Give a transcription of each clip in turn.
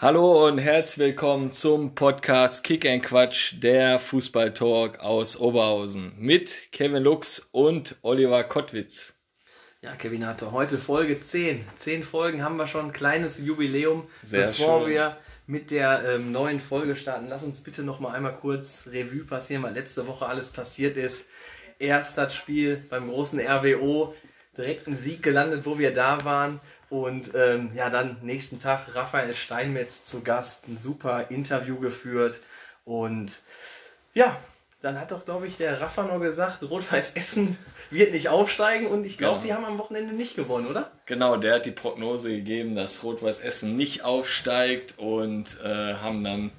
Hallo und herzlich willkommen zum Podcast Kick and Quatsch, der Fußballtalk aus Oberhausen mit Kevin Lux und Oliver Kottwitz. Ja, Kevin hatte heute Folge 10. 10 Folgen haben wir schon, ein kleines Jubiläum. Sehr Bevor schön. wir mit der ähm, neuen Folge starten, lass uns bitte noch mal einmal kurz Revue passieren, was letzte Woche alles passiert ist. Erst das Spiel beim großen RWO, direkt ein Sieg gelandet, wo wir da waren. Und ähm, ja, dann nächsten Tag Raphael Steinmetz zu Gast, ein super Interview geführt. Und ja, dann hat doch, glaube ich, der Rafa noch gesagt, Rot-Weiß Essen wird nicht aufsteigen. Und ich glaube, Genau. die haben am Wochenende nicht gewonnen, oder? Genau, der hat die Prognose gegeben, dass Rot-Weiß Essen nicht aufsteigt und äh, haben dann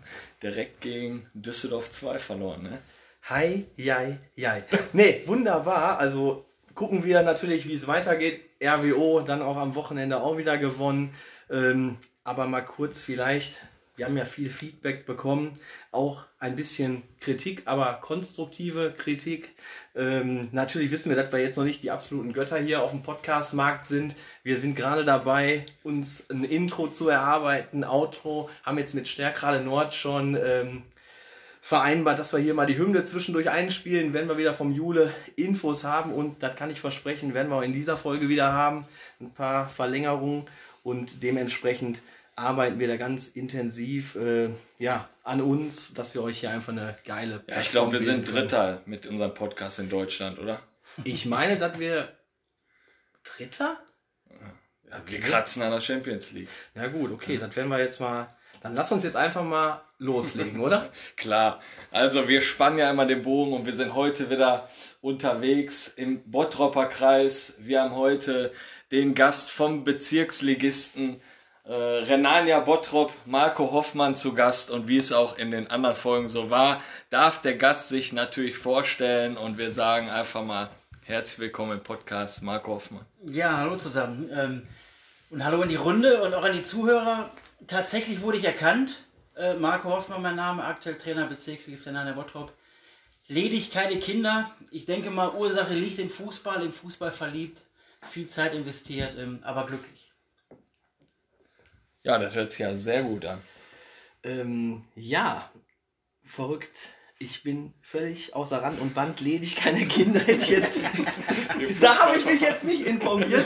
direkt gegen Düsseldorf 2 verloren. Ne? Hi, jai, jai. Nee, wunderbar. Also gucken wir natürlich, wie es weitergeht. RWO dann auch am Wochenende auch wieder gewonnen. Ähm, aber mal kurz vielleicht, wir haben ja viel Feedback bekommen, auch ein bisschen Kritik, aber konstruktive Kritik. Ähm, natürlich wissen wir, dass wir jetzt noch nicht die absoluten Götter hier auf dem Podcast-Markt sind. Wir sind gerade dabei, uns ein Intro zu erarbeiten, Outro, haben jetzt mit Stärkrade Nord schon ähm, vereinbart, dass wir hier mal die Hymne zwischendurch einspielen, wenn wir wieder vom Jule Infos haben und das kann ich versprechen, werden wir auch in dieser Folge wieder haben, ein paar Verlängerungen und dementsprechend arbeiten wir da ganz intensiv äh, ja, an uns, dass wir euch hier einfach eine geile Ja, ich glaube, wir sind bieten können. Dritter mit unserem Podcast in Deutschland, oder? Ich meine, dass wir Dritter? Also wir kratzen an der Champions League. Ja gut, okay, das werden wir jetzt mal, dann lass uns jetzt einfach mal loslegen, oder? Klar, also wir spannen ja immer den Bogen und wir sind heute wieder unterwegs im Bottropper Kreis. Wir haben heute den Gast vom Bezirksligisten äh, Renania Bottrop, Marco Hoffmann zu Gast und wie es auch in den anderen Folgen so war, darf der Gast sich natürlich vorstellen und wir sagen einfach mal herzlich willkommen im Podcast Marco Hoffmann. Ja, hallo zusammen. Ähm, und hallo in die Runde und auch an die Zuhörer. Tatsächlich wurde ich erkannt. Äh, Marco Hoffmann, mein Name, aktuell Trainer Bezirksligist Renner Bottrop. Ledig, keine Kinder. Ich denke mal, Ursache liegt im Fußball, im Fußball verliebt, viel Zeit investiert, ähm, aber glücklich. Ja, das hört sich ja sehr gut an. Ähm, ja, verrückt. Ich bin völlig außer Rand und Band, ledig, keine Kinder. Hätte ich jetzt, da habe ich mich jetzt nicht informiert.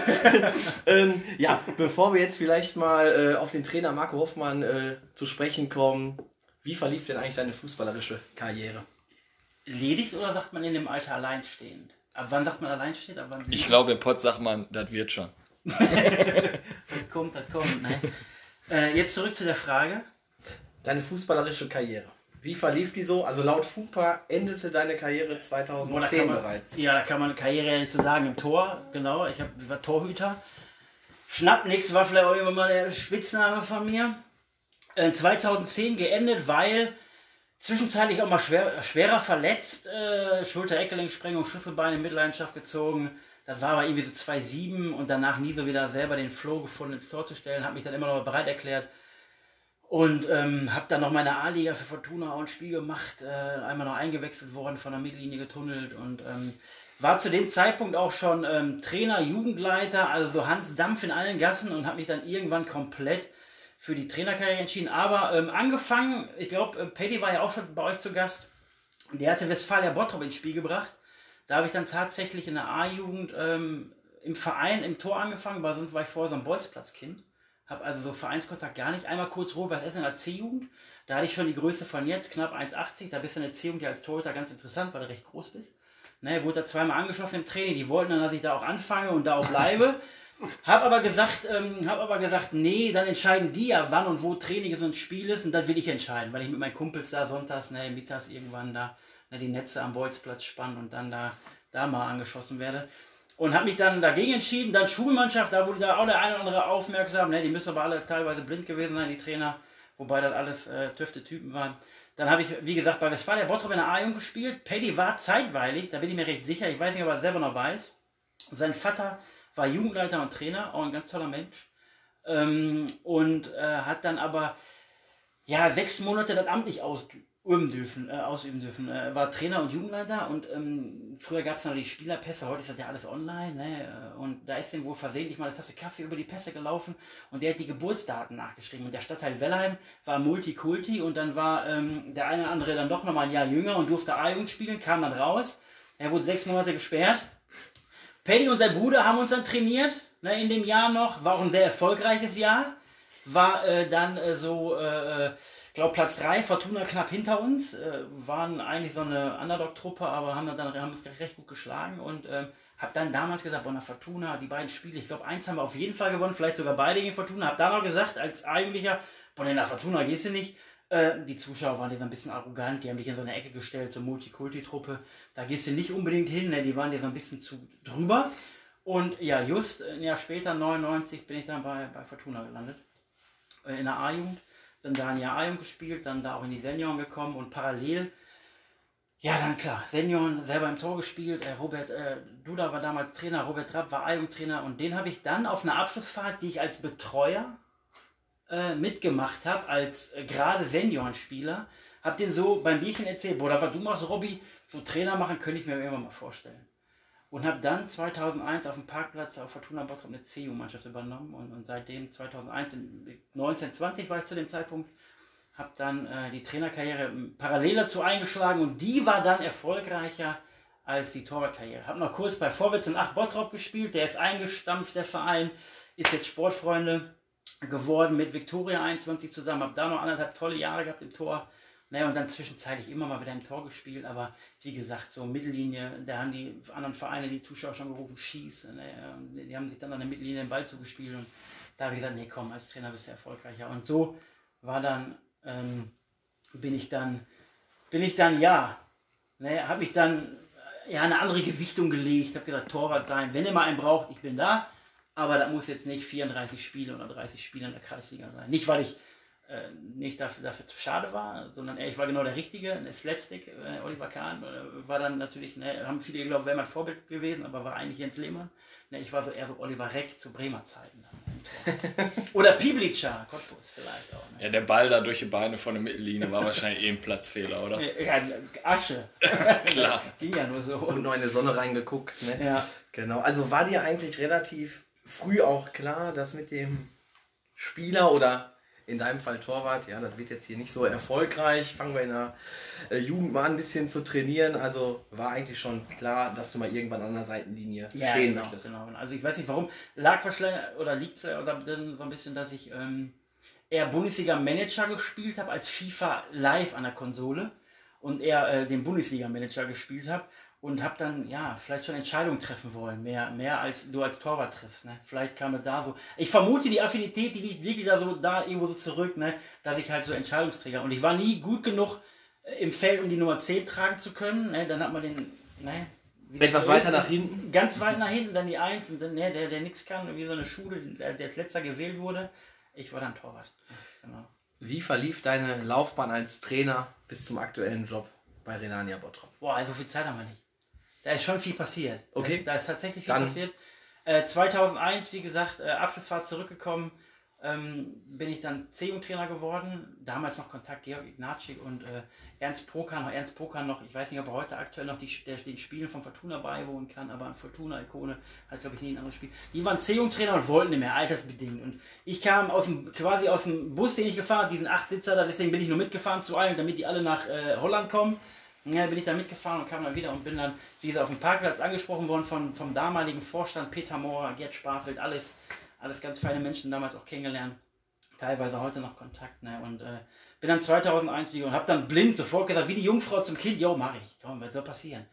ähm, ja, bevor wir jetzt vielleicht mal äh, auf den Trainer Marco Hoffmann äh, zu sprechen kommen, wie verlief denn eigentlich deine fußballerische Karriere? Ledig oder sagt man in dem Alter alleinstehend? Ab wann sagt man alleinstehend? Ab wann Ich glaube, im Pott sagt man, das wird schon. Das kommt, das kommt. Ne? Äh, jetzt zurück zu der Frage. Deine fußballerische Karriere. Wie verlief die so? Also laut FUPA endete deine Karriere Boah, da 2010 kann man, bereits. Ja, da kann man Karriere ja nicht zu sagen. Im Tor, genau. Ich, hab, ich war Torhüter. Schnappnix war vielleicht auch immer mal der Spitzname von mir. Äh, 2010 geendet, weil zwischenzeitlich auch mal schwer, schwerer verletzt. Äh, Schulter-Eckgelenksprengung, Schlüsselbein in Mitleidenschaft gezogen. Das war aber irgendwie so 2-7 und danach nie so wieder selber den Flow gefunden, ins Tor zu stellen. Habe mich dann immer noch bereit erklärt. Und ähm, habe dann noch meine A-Liga für Fortuna auch ein Spiel gemacht, äh, einmal noch eingewechselt worden, von der Mittellinie getunnelt und ähm, war zu dem Zeitpunkt auch schon ähm, Trainer, Jugendleiter, also so Hans Dampf in allen Gassen und habe mich dann irgendwann komplett für die Trainerkarriere entschieden. Aber ähm, angefangen, ich glaube, äh, Paddy war ja auch schon bei euch zu Gast, der hatte Westfalia Bottrop ins Spiel gebracht. Da habe ich dann tatsächlich in der A-Jugend ähm, im Verein im Tor angefangen, weil sonst war ich vorher so ein Bolzplatzkind. Habe also so Vereinskontakt gar nicht. Einmal kurz Rot-Weiß Essen in der C-Jugend. Da hatte ich schon die Größe von jetzt, knapp 1,80. Da bist du in der C-Jugend ja als Torhüter ganz interessant, weil du recht groß bist. Ne, wurde da zweimal angeschossen im Training. Die wollten dann, dass ich da auch anfange und da auch bleibe. hab aber gesagt, ähm, hab aber gesagt, nee, dann entscheiden die ja, wann und wo Training ist und Spiel ist. Und das will ich entscheiden, weil ich mit meinen Kumpels da sonntags, ne, mittags irgendwann da ne, die Netze am Bolzplatz spannen und dann da, da mal angeschossen werde. Und habe mich dann dagegen entschieden. Dann Schulmannschaft, da wurde da auch der eine oder andere aufmerksam. Ne? Die müssen aber alle teilweise blind gewesen sein, die Trainer. Wobei das alles äh, töfte Typen waren. Dann habe ich, wie gesagt, bei Westfalia Bottrop in der A-Jugend gespielt. Paddy war zeitweilig, da bin ich mir recht sicher. Ich weiß nicht, ob er selber noch weiß. Sein Vater war Jugendleiter und Trainer, auch ein ganz toller Mensch. Ähm, und äh, hat dann aber ja sechs Monate das Amt nicht ausgeübt. Üben dürfen, äh, ausüben dürfen. Äh, war Trainer und Jugendleiter und ähm, früher gab es noch die Spielerpässe, heute ist das ja alles online. Ne? Und da ist dem wohl versehentlich mal eine Tasse Kaffee über die Pässe gelaufen und der hat die Geburtsdaten nachgeschrieben. Und der Stadtteil Wellheim war Multikulti und dann war ähm, der eine oder andere dann doch nochmal ein Jahr jünger und durfte A-Jugend spielen, kam dann raus. Er wurde sechs Monate gesperrt. Paddy und sein Bruder haben uns dann trainiert ne, in dem Jahr noch. War auch ein sehr erfolgreiches Jahr. War äh, dann äh, so, äh, ich glaube, Platz 3, Fortuna knapp hinter uns. Äh, waren eigentlich so eine Underdog-Truppe, aber haben dann haben es recht gut geschlagen und äh, habe dann damals gesagt, Bonner Fortuna, die beiden Spiele, ich glaube, eins haben wir auf jeden Fall gewonnen, vielleicht sogar beide gegen Fortuna. Habe da noch gesagt, als eigentlicher, Bonner Fortuna gehst du nicht. Äh, die Zuschauer waren dir ein bisschen arrogant, die haben dich in so eine Ecke gestellt, so Multikulti-Truppe. Da gehst du nicht unbedingt hin, ne? die waren dir so ein bisschen zu drüber. Und ja, just ein Jahr später, 99, bin ich dann bei, bei Fortuna gelandet. Äh, in der A-Jugend. Dann da ein Jahr A-Jugend gespielt, dann da auch in die Senioren gekommen und parallel, ja, dann klar, Senioren selber im Tor gespielt. Äh, Robert äh, Duda war damals Trainer, Robert Trapp war A-Jugendtrainer und den habe ich dann auf einer Abschlussfahrt, die ich als Betreuer äh, mitgemacht habe, als äh, gerade Seniorenspieler, habe den so beim Bierchen erzählt, boah, was du machst, Robby, so Trainer machen, könnte ich mir irgendwann mal vorstellen. Und habe dann 2001 auf dem Parkplatz auf Fortuna Bottrop eine CU-Mannschaft übernommen und, und seitdem 2001, 1920 war ich zu dem Zeitpunkt, habe dann äh, die Trainerkarriere parallel dazu eingeschlagen und die war dann erfolgreicher als die Torwartkarriere. Habe noch kurz bei Vorwärts und 8 Bottrop gespielt, der ist eingestampft, der Verein, ist jetzt Sportfreunde geworden mit Viktoria 21 zusammen, habe da noch anderthalb tolle Jahre gehabt im Tor. Naja, und dann zwischenzeitlich immer mal wieder im Tor gespielt, aber wie gesagt, so Mittellinie, da haben die anderen Vereine, die Zuschauer schon gerufen, schieß. Naja, die haben sich dann an der Mittellinie den Ball zugespielt und da habe ich gesagt, nee, komm, als Trainer bist du erfolgreicher. Und so war dann, ähm, bin ich dann, bin ich dann, ja, naja, habe ich dann ja, eine andere Gewichtung gelegt, habe gesagt, Torwart sein, wenn ihr mal einen braucht, ich bin da. Aber das muss jetzt nicht 34 Spiele oder 30 Spiele in der Kreisliga sein. Nicht, weil ich äh, nicht dafür, dafür zu schade war, sondern ich war genau der Richtige. Der Slapstick, äh, Oliver Kahn, äh, war dann natürlich, ne, haben viele geglaubt, wäre mein Vorbild gewesen, aber war eigentlich Jens Lehmann. Ne, ich war so eher so Oliver Reck zu Bremer Zeiten. oder Piblica, Cottbus vielleicht auch. Ne? Ja, der Ball da durch die Beine von der Mittellinie war wahrscheinlich eh ein Platzfehler, oder? Ja, Asche. Klar. Ging ja nur so. Und nur in die Sonne reingeguckt. Ne? Ja. Genau. Also war dir eigentlich relativ früh auch klar, dass mit dem Spieler oder in deinem Fall Torwart, ja, das wird jetzt hier nicht so erfolgreich. Fangen wir in der äh, Jugend mal ein bisschen zu trainieren. Also war eigentlich schon klar, dass du mal irgendwann an der Seitenlinie ja, stehen genau, möchtest. Genau. Also ich weiß nicht warum. Lag vielleicht oder liegt vielleicht oder dann so ein bisschen, dass ich ähm, eher Bundesliga-Manager gespielt habe als FIFA live an der Konsole und eher äh, den Bundesliga-Manager gespielt habe und habe dann ja vielleicht schon Entscheidungen treffen wollen, mehr, mehr als du als Torwart triffst. Ne? Vielleicht kam es da so. Ich vermute die Affinität, die liegt wirklich da so da irgendwo so zurück, ne? dass ich halt so Entscheidungsträger und ich war nie gut genug äh, im Feld, um die Nummer 10 tragen zu können. Ne? Dann hat man den, ne? Etwas weiter nach hinten? Ganz weit nach hinten, dann die Eins und dann ne, der, der nichts kann, wie so eine Schule, der, der letzter gewählt wurde. Ich war dann Torwart. Genau. Wie verlief deine Laufbahn als Trainer bis zum aktuellen Job bei Renania Bottrop? Boah, also viel Zeit haben wir nicht. Da ist schon viel passiert. Okay. Da ist tatsächlich viel Dann- passiert. Äh, 2001, wie gesagt, äh, Abschlussfahrt zurückgekommen, ähm, bin ich dann C-Jugendtrainer geworden. Damals noch Kontakt Georg Ignatschik und äh, Ernst Pokan. Ernst Pokan noch, ich weiß nicht, ob er heute aktuell noch die, der, den Spielen von Fortuna beiwohnen kann, aber an Fortuna-Ikone hat, glaube ich, nie ein anderes Spiel. Die waren C-Jugendtrainer und wollten nicht mehr, altersbedingt. Und ich kam aus dem, quasi aus dem Bus, den ich gefahren habe, diesen Achtsitzer da, deswegen bin ich nur mitgefahren zu allen, damit die alle nach äh, Holland kommen. Ja, bin ich da mitgefahren und kam dann wieder und bin dann, wie gesagt, auf dem Parkplatz angesprochen worden von, vom damaligen Vorstand Peter Mohr, Gerd Sparfeld, alles, alles ganz feine Menschen, damals auch kennengelernt. Teilweise heute noch Kontakt, ne? Und äh, bin dann 2001 wieder und habe dann blind sofort gesagt, wie die Jungfrau zum Kind, jo, mach ich, komm, was soll passieren?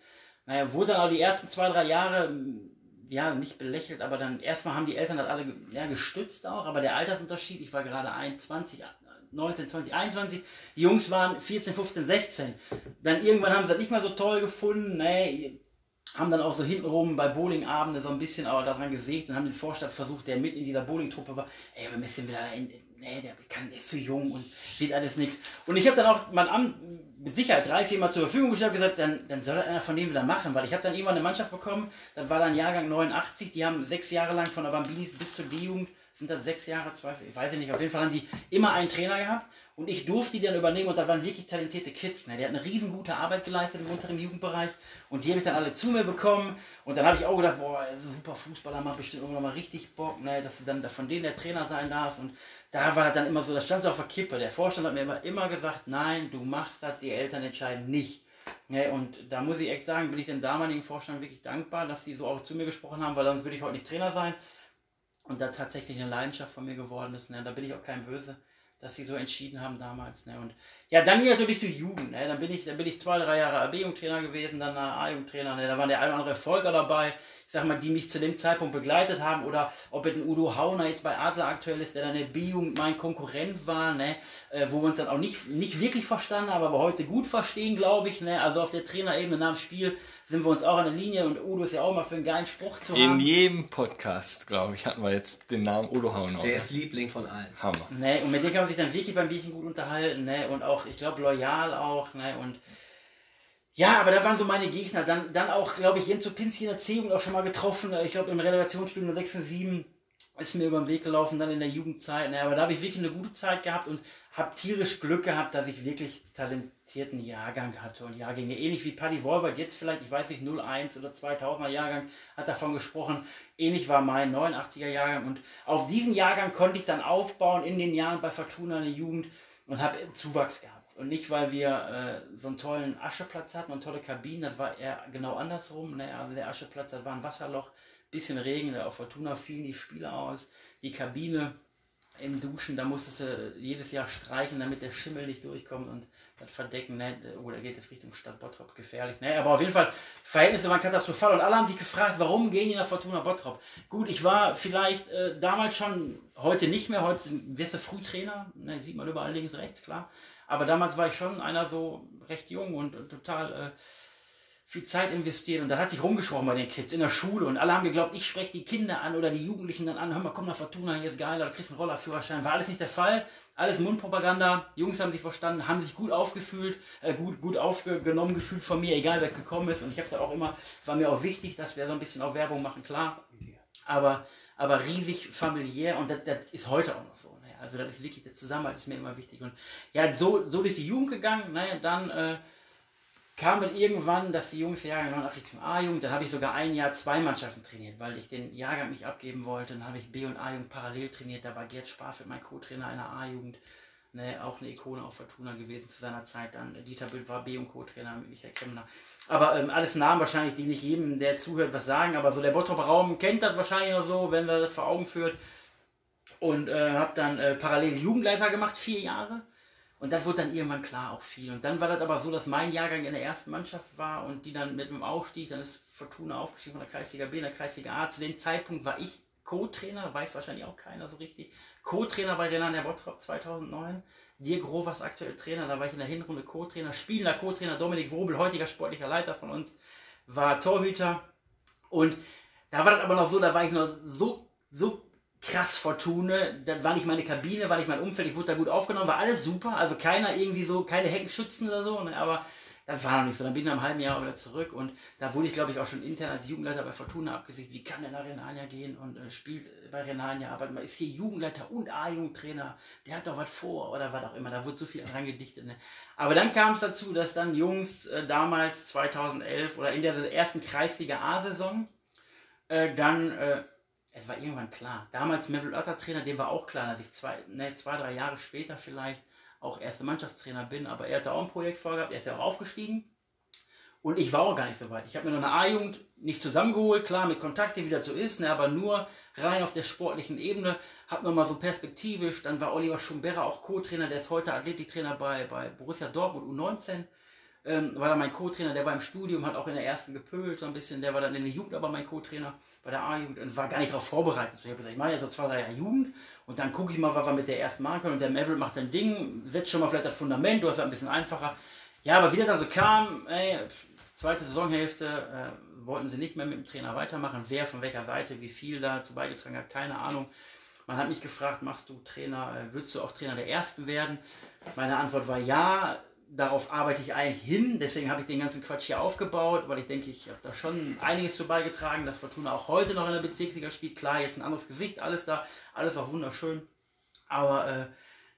Naja, wurde dann auch die ersten zwei, drei Jahre, m, ja, nicht belächelt, aber dann erstmal haben die Eltern das alle ja, gestützt auch, aber der Altersunterschied, ich war gerade 21, 19, 20, 21, die Jungs waren 14, 15, 16. Dann irgendwann haben sie das nicht mehr so toll gefunden, ne, haben dann auch so hintenrum bei Bowlingabende so ein bisschen aber daran gesägt und haben den Vorstand versucht, der mit in dieser Bowlingtruppe war, ey, wir müssen wieder in, nee, der kann, ist zu jung und wird alles nichts. Und ich habe dann auch mein Amt mit Sicherheit drei, vier Mal zur Verfügung gestellt und gesagt, dann, dann soll das einer von denen wieder machen, weil ich habe dann irgendwann eine Mannschaft bekommen, das war dann Jahrgang 89, die haben sechs Jahre lang von der Bambinis bis zur D-Jugend sind das sechs Jahre, zwei, ich weiß nicht, auf jeden Fall haben die immer einen Trainer gehabt und ich durfte die dann übernehmen und da waren wirklich talentierte Kids. Ne? Die hatten eine riesen gute Arbeit geleistet im unteren Jugendbereich und die habe ich dann alle zu mir bekommen und dann habe ich auch gedacht, boah, super Fußballer macht bestimmt irgendwann mal richtig Bock, ne? dass du dann von denen der Trainer sein darfst und da war dann immer so, da stand es auf der Kippe. Der Vorstand hat mir immer, immer gesagt, nein, du machst das, die Eltern entscheiden nicht. Ne? Und da muss ich echt sagen, bin ich den damaligen Vorstand wirklich dankbar, dass die so auch zu mir gesprochen haben, weil sonst würde ich heute nicht Trainer sein und da tatsächlich eine Leidenschaft von mir geworden ist. Ne? Da bin ich auch kein Böse dass sie so entschieden haben damals. Ne? Und ja, dann ging natürlich die Jugend. Ne? Dann, bin ich, dann bin ich zwei, drei Jahre AB-Jugendtrainer gewesen, dann A-Jugendtrainer. Ne? Da waren der ein oder andere Erfolger dabei, ich sag mal, die mich zu dem Zeitpunkt begleitet haben. Oder ob es ein Udo Hauner jetzt bei Adler aktuell ist, der dann der B-Jugend mein Konkurrent war, ne? Äh, wo wir uns dann auch nicht, nicht wirklich verstanden haben, aber heute gut verstehen, glaube ich. Ne? Also auf der Trainerebene nach dem Spiel sind wir uns auch an der Linie und Udo ist ja auch mal für einen geilen Spruch zu In haben. In jedem Podcast, glaube ich, hatten wir jetzt den Namen Udo Hauner. Der ist Liebling von allen. Hammer. Ne? Und mit dem kann man sich dann wirklich beim Bierchen gut unterhalten ne? und auch, ich glaube, loyal auch. Ne? Und ja, aber da waren so meine Gegner. Dann, dann auch, glaube ich, Jens Opinski in der C-Jugend auch schon mal getroffen. Ich glaube, im Relegationsspiel 6 und 7 ist mir über den Weg gelaufen, dann in der Jugendzeit. Ne? Aber da habe ich wirklich eine gute Zeit gehabt und habe tierisch Glück gehabt, dass ich wirklich talentierten Jahrgang hatte. Und Jahrgänge, ähnlich wie Paddy Wolbert, jetzt vielleicht, ich weiß nicht, 01 oder 2000er Jahrgang, hat davon gesprochen. Ähnlich war mein 89er Jahrgang. Und auf diesen Jahrgang konnte ich dann aufbauen in den Jahren bei Fortuna in der Jugend und habe Zuwachs gehabt. Und nicht, weil wir äh, so einen tollen Ascheplatz hatten und tolle Kabinen, das war eher genau andersrum. Ne? Also der Ascheplatz, das war ein Wasserloch, bisschen Regen, auf Fortuna fielen die Spieler aus. Die Kabine im Duschen, da musstest du jedes Jahr streichen, damit der Schimmel nicht durchkommt und das Verdecken, ne? oder geht es Richtung Stadt Bottrop, gefährlich. Ne? Aber auf jeden Fall, Verhältnisse waren katastrophal und alle haben sich gefragt, warum gehen die nach Fortuna Bottrop? Gut, ich war vielleicht äh, damals schon, heute nicht mehr, heute wirst du Frühtrainer, ne? sieht man überall links, rechts, klar. Aber damals war ich schon einer so recht jung und, und total äh, viel Zeit investiert. Und da hat sich rumgesprochen bei den Kids in der Schule. Und alle haben geglaubt, ich spreche die Kinder an oder die Jugendlichen dann an. Hör mal, komm nach Fortuna, hier ist geil, da kriegst einen Rollerführerschein. War alles nicht der Fall. Alles Mundpropaganda. Jungs haben sich verstanden, haben sich gut aufgefühlt, äh, gut, gut aufgenommen gefühlt von mir, egal wer gekommen ist. Und ich habe da auch immer, war mir auch wichtig, dass wir so ein bisschen auch Werbung machen, klar. Aber, aber riesig familiär und das, das ist heute auch noch so. Also das ist wirklich, der Zusammenhalt ist mir immer wichtig. Und ja, so, so durch die Jugend gegangen, ne, dann äh, kam dann irgendwann, dass die Jungs ja nach Richtung A-Jugend, dann habe ich sogar ein Jahr zwei Mannschaften trainiert, weil ich den Jahrgang nicht abgeben wollte. Dann habe ich B- und A-Jugend parallel trainiert. Da war Gerd Sparfeld mein Co-Trainer einer A-Jugend. Ne, auch eine Ikone auf Fortuna gewesen zu seiner Zeit. Dann Dieter Bild war B- und Co-Trainer mit Michael Kemmler. Aber ähm, alles Namen wahrscheinlich, die nicht jedem, der zuhört, was sagen. Aber so der Bottroper Raum kennt das wahrscheinlich noch so, wenn er das vor Augen führt und äh, habe dann äh, parallel Jugendleiter gemacht, vier Jahre. Und dann wurde dann irgendwann klar auch viel. Und dann war das aber so, dass mein Jahrgang in der ersten Mannschaft war und die dann mit dem Aufstieg, dann ist Fortuna aufgestiegen von der Kreisliga B in der Kreisliga A. Zu dem Zeitpunkt war ich Co-Trainer, weiß wahrscheinlich auch keiner so richtig. Co-Trainer bei Renan der Bottrop 2009. Dirk Rovers aktuell Trainer, da war ich in der Hinrunde Co-Trainer. Spielender Co-Trainer Dominik Wobel, heutiger sportlicher Leiter von uns, war Torhüter. Und da war das aber noch so, da war ich noch so, so krass Fortune. Das war nicht meine Kabine, war nicht mein Umfeld. Ich wurde da gut aufgenommen, war alles super. Also keiner irgendwie so, keine Heckenschützen oder so. Ne? Aber das war noch nicht so. Dann bin ich nach einem halben Jahr wieder zurück und da wurde ich, glaube ich, auch schon intern als Jugendleiter bei Fortuna abgesicht. Wie kann der nach Renania gehen und äh, spielt bei Renania, aber man ist hier Jugendleiter und A-Jugendtrainer. Der hat doch was vor oder was auch immer. Da wurde so viel reingedichtet. Ne? Aber dann kam es dazu, dass dann Jungs äh, damals 2011 oder in der ersten Kreisliga A-Saison äh, dann äh, es war irgendwann klar. Damals Melville Otter Trainer, dem war auch klar, dass ich zwei, ne, zwei, drei Jahre später vielleicht auch erster Mannschaftstrainer bin, aber er hatte auch ein Projekt vorgehabt, er ist ja auch aufgestiegen. Und ich war auch gar nicht so weit. Ich habe mir noch eine A-Jugend nicht zusammengeholt, klar, mit Kontakten, wie das so ist, ne, aber nur rein auf der sportlichen Ebene. Habe nochmal so perspektivisch, dann war Oliver Schumberger auch Co-Trainer, der ist heute Athletiktrainer bei, bei Borussia Dortmund U19 ähm, war da mein Co-Trainer, der war im Studium, hat auch in der ersten gepölt so ein bisschen, der war dann in der Jugend aber mein Co-Trainer bei der A-Jugend und war gar nicht darauf vorbereitet. Ich habe gesagt, ich mache ja so zwei, drei Jahre Jugend und dann gucke ich mal, was wir mit der ersten machen können und der Maverick macht sein Ding, setzt schon mal vielleicht das Fundament, du hast es ein bisschen einfacher. Ja, aber wie das dann so kam, ey, zweite Saisonhälfte, äh, wollten sie nicht mehr mit dem Trainer weitermachen, wer von welcher Seite, wie viel dazu beigetragen hat, keine Ahnung. Man hat mich gefragt, machst du Trainer, äh, würdest du auch Trainer der Ersten werden? Meine Antwort war ja, darauf arbeite ich eigentlich hin. Deswegen habe ich den ganzen Quatsch hier aufgebaut, weil ich denke, ich habe da schon einiges zu beigetragen, dass Fortuna auch heute noch in der Bezirksliga spielt. Klar, jetzt ein anderes Gesicht, alles da, alles auch wunderschön. Aber äh,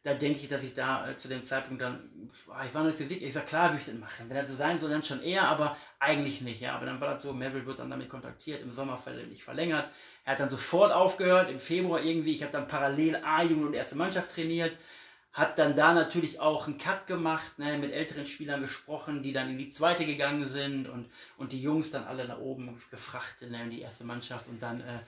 da denke ich, dass ich da äh, zu dem Zeitpunkt dann, ich war nicht so dick, ich sage, klar, würde ich das machen. Wenn das so sein soll, dann schon eher, aber eigentlich nicht. Ja, aber dann war das so, Melville wird dann damit kontaktiert, im Sommer nicht verlängert. Er hat dann sofort aufgehört, im Februar irgendwie, ich habe dann parallel A-Jugend und erste Mannschaft trainiert hat dann da natürlich auch einen Cut gemacht, ne, mit älteren Spielern gesprochen, die dann in die zweite gegangen sind und, und die Jungs dann alle nach oben gefrachtet ne, in die erste Mannschaft und dann, äh,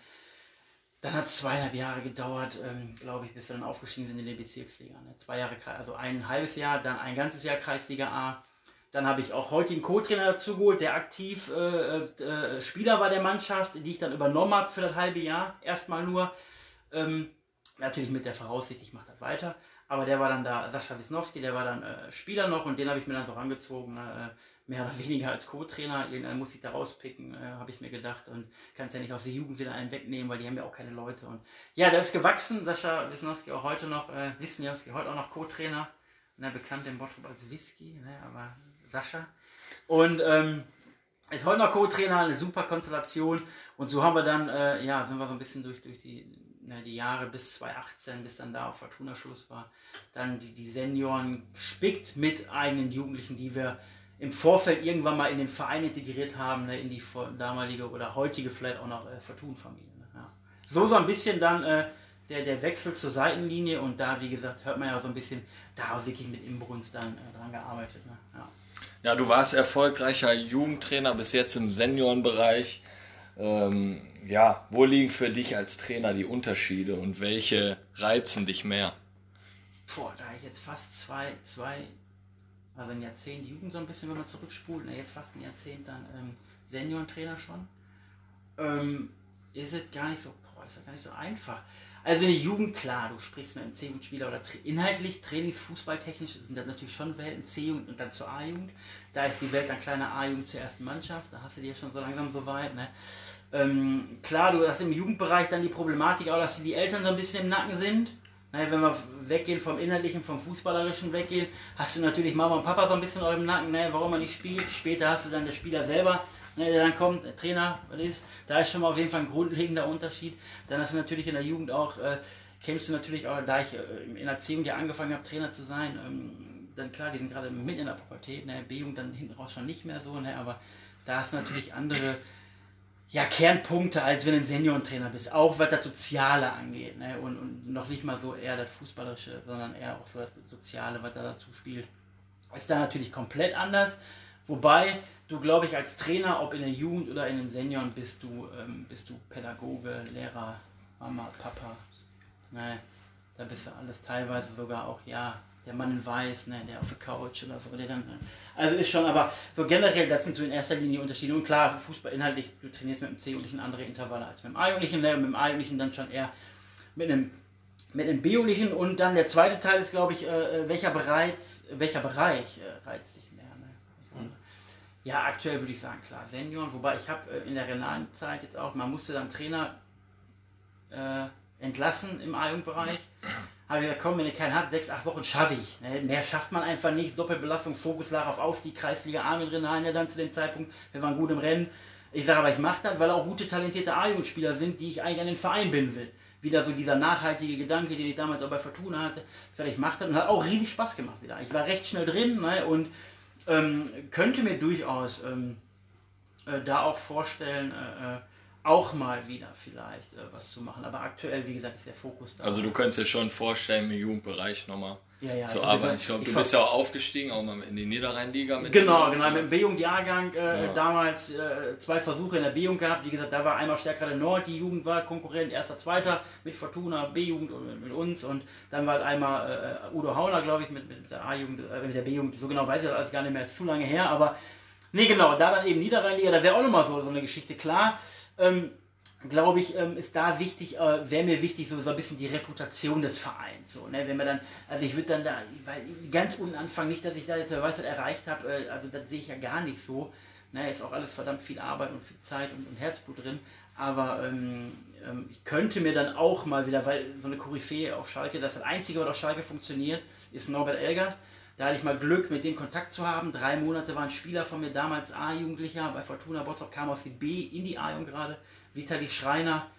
dann hat es zweieinhalb Jahre gedauert, ähm, glaube ich, bis wir dann aufgestiegen sind in die Bezirksliga. Ne. Zwei Jahre, also ein halbes Jahr, dann ein ganzes Jahr Kreisliga A. Dann habe ich auch heutigen Co-Trainer dazu geholt, der aktiv äh, äh, Spieler war der Mannschaft, die ich dann übernommen habe für das halbe Jahr, erstmal nur. Ähm, natürlich mit der Voraussicht, ich mache das weiter. Aber der war dann da, Sascha Wisnowski, der war dann äh, Spieler noch und den habe ich mir dann so rangezogen, äh, mehr oder weniger als Co-Trainer. Irgendeinen muss ich da rauspicken, äh, habe ich mir gedacht. Und kann es ja nicht aus der Jugend wieder einen wegnehmen, weil die haben ja auch keine Leute. Und ja, der ist gewachsen, Sascha Wisnowski auch heute noch, äh, Wisniewski heute auch noch Co-Trainer. Ne, bekannt im Bottrop als Whisky, ne, aber Sascha. Und ähm, ist heute noch Co-Trainer, eine super Konstellation. Und so haben wir dann, äh, ja, sind wir so ein bisschen durch, durch die ne, die Jahre bis 2018, bis dann da auf Fortuna Schluss war, dann die, die Senioren gespickt mit eigenen Jugendlichen, die wir im Vorfeld irgendwann mal in den Verein integriert haben, ne, in die damalige oder heutige vielleicht auch noch äh, Fortun-Familie. Ne, ja. So so ein bisschen dann äh, der, der Wechsel zur Seitenlinie und da, wie gesagt, hört man ja so ein bisschen, da wirklich mit Inbrunst dann äh, dran gearbeitet. Ne, ja. ja, du warst erfolgreicher Jugendtrainer bis jetzt im Seniorenbereich. Ähm, ja, wo liegen für dich als Trainer die Unterschiede und welche reizen dich mehr? Boah, da ich jetzt fast zwei, zwei, also ein Jahrzehnt Jugend so ein bisschen, wenn man zurückspult, ne, jetzt fast ein Jahrzehnt dann ähm, Seniorentrainer schon, ähm, ist es gar nicht so, boah, ist das gar nicht so einfach. Also in der Jugend, klar, du sprichst mit einem C-Jugendspieler oder tra inhaltlich, Trainings, Fußballtechnisch sind das natürlich schon Welten, C-Jugend und dann zur A-Jugend. Da ist die Welt dann kleine A-Jugend zur ersten Mannschaft, da hast du dir schon so langsam so weit, ne? Ähm, klar, du hast im Jugendbereich dann die Problematik auch, dass die Eltern so ein bisschen im Nacken sind. Naja, wenn wir weggehen vom Inhaltlichen, vom Fußballerischen weggehen, hast du natürlich Mama und Papa so ein bisschen in eurem Nacken, ne, warum man nicht spielt. Später hast du dann der Spieler selber, ne, der dann kommt, der Trainer, was ist. Da ist schon mal auf jeden Fall ein grundlegender Unterschied. Dann hast du natürlich in der Jugend auch, äh, kämpfst du natürlich auch, da ich äh, in der C-Jugend ja angefangen habe, Trainer zu sein, ähm, dann klar, die sind gerade mitten in der Pubertät, ne, B-Jugend dann hinten raus schon nicht mehr so, ne, aber da hast du natürlich andere ja, Kernpunkte, als wenn du ein Seniorentrainer bist, auch was das Soziale angeht. Ne? Und, und noch nicht mal so eher das Fußballerische, sondern eher auch so das Soziale, was da dazu spielt. Ist da natürlich komplett anders. Wobei du, glaube ich, als Trainer, ob in der Jugend oder in den Senioren, bist du, ähm, bist du Pädagoge, Lehrer, Mama, Papa. Ne? Da bist du alles teilweise sogar auch, ja, der Mann in Weiß, ne, der auf der Couch oder so, der dann. Also ist schon, aber so generell, das sind so in erster Linie Unterschiede. Und klar, Fußball inhaltlich, du trainierst mit dem C-Jugendlichen andere Intervalle als mit dem A-Jugendlichen, ne, mit dem A-Jugendlichen dann schon eher mit einem mit einem B-Jugendlichen und dann der zweite Teil ist, glaube ich, äh, welcher, bereits, welcher Bereich äh, reizt dich mehr. Ne? Mhm. Ja, aktuell würde ich sagen, klar, Senioren, wobei ich habe äh, in der renalen Zeit jetzt auch, man musste dann Trainer äh, entlassen im A-Jugendbereich habe ich gesagt, komm, wenn ihr keinen habt, sechs, acht Wochen schaffe ich. Ne? Mehr schafft man einfach nicht. Doppelbelastung, Fokus lag auf Aufstieg, Kreisliga A ja dann zu dem Zeitpunkt. Wir waren gut im Rennen. Ich sage aber, ich mache das, weil auch gute, talentierte A-Jugendspieler sind, die ich eigentlich an den Verein binden will. Wieder so dieser nachhaltige Gedanke, den ich damals auch bei Fortuna hatte. Ich sage, ich mache das und hat auch riesig Spaß gemacht wieder. Ich war recht schnell drin ne? und ähm, könnte mir durchaus ähm, äh, da auch vorstellen, äh, äh auch mal wieder vielleicht äh, was zu machen. Aber aktuell, wie gesagt, ist der Fokus da. Also du könntest dir schon vorstellen, im Jugendbereich nochmal ja, ja, zu also arbeiten. Ich glaube, du bist ja auch aufgestiegen, auch mal in die Niederrhein-Liga. Mit genau, genau, mit dem B-Jugend-Jahrgang äh, ja. damals äh, zwei Versuche in der B-Jugend gehabt. Wie gesagt, da war einmal stärker der Nord, die Jugend war Konkurrent, erster, zweiter mit Fortuna, B-Jugend und mit, mit, uns. Und dann war halt einmal äh, Udo Hauner, glaube ich, mit, mit der A-Jugend, äh, mit der B-Jugend. So genau weiß ich das alles gar nicht mehr, ist zu lange her. Aber nee, genau, da dann eben Niederrhein-Liga, da wäre auch nochmal so, so eine Geschichte. Klar, ähm, glaube ich, ähm, ist da wichtig, äh, wäre mir wichtig, so, so ein bisschen die Reputation des Vereins. So, ne? Wenn wir dann, also ich würde dann da, weil ganz unten anfangen, nicht, dass ich da jetzt weiß, was erreicht habe, äh, also das sehe ich ja gar nicht so. Ne? Ist auch alles verdammt viel Arbeit und viel Zeit und, und Herzblut drin. Aber ähm, ähm, ich könnte mir dann auch mal wieder, weil so eine Koryphäe auf Schalke, das, das Einzige, was auf Schalke funktioniert, ist Norbert Elgert. Da hatte ich mal Glück, mit denen Kontakt zu haben. Drei Monate war ein Spieler von mir, damals A-Jugendlicher, bei Fortuna Bottrop, kam aus die B in die A-Jugend gerade. Vitali Schreiner,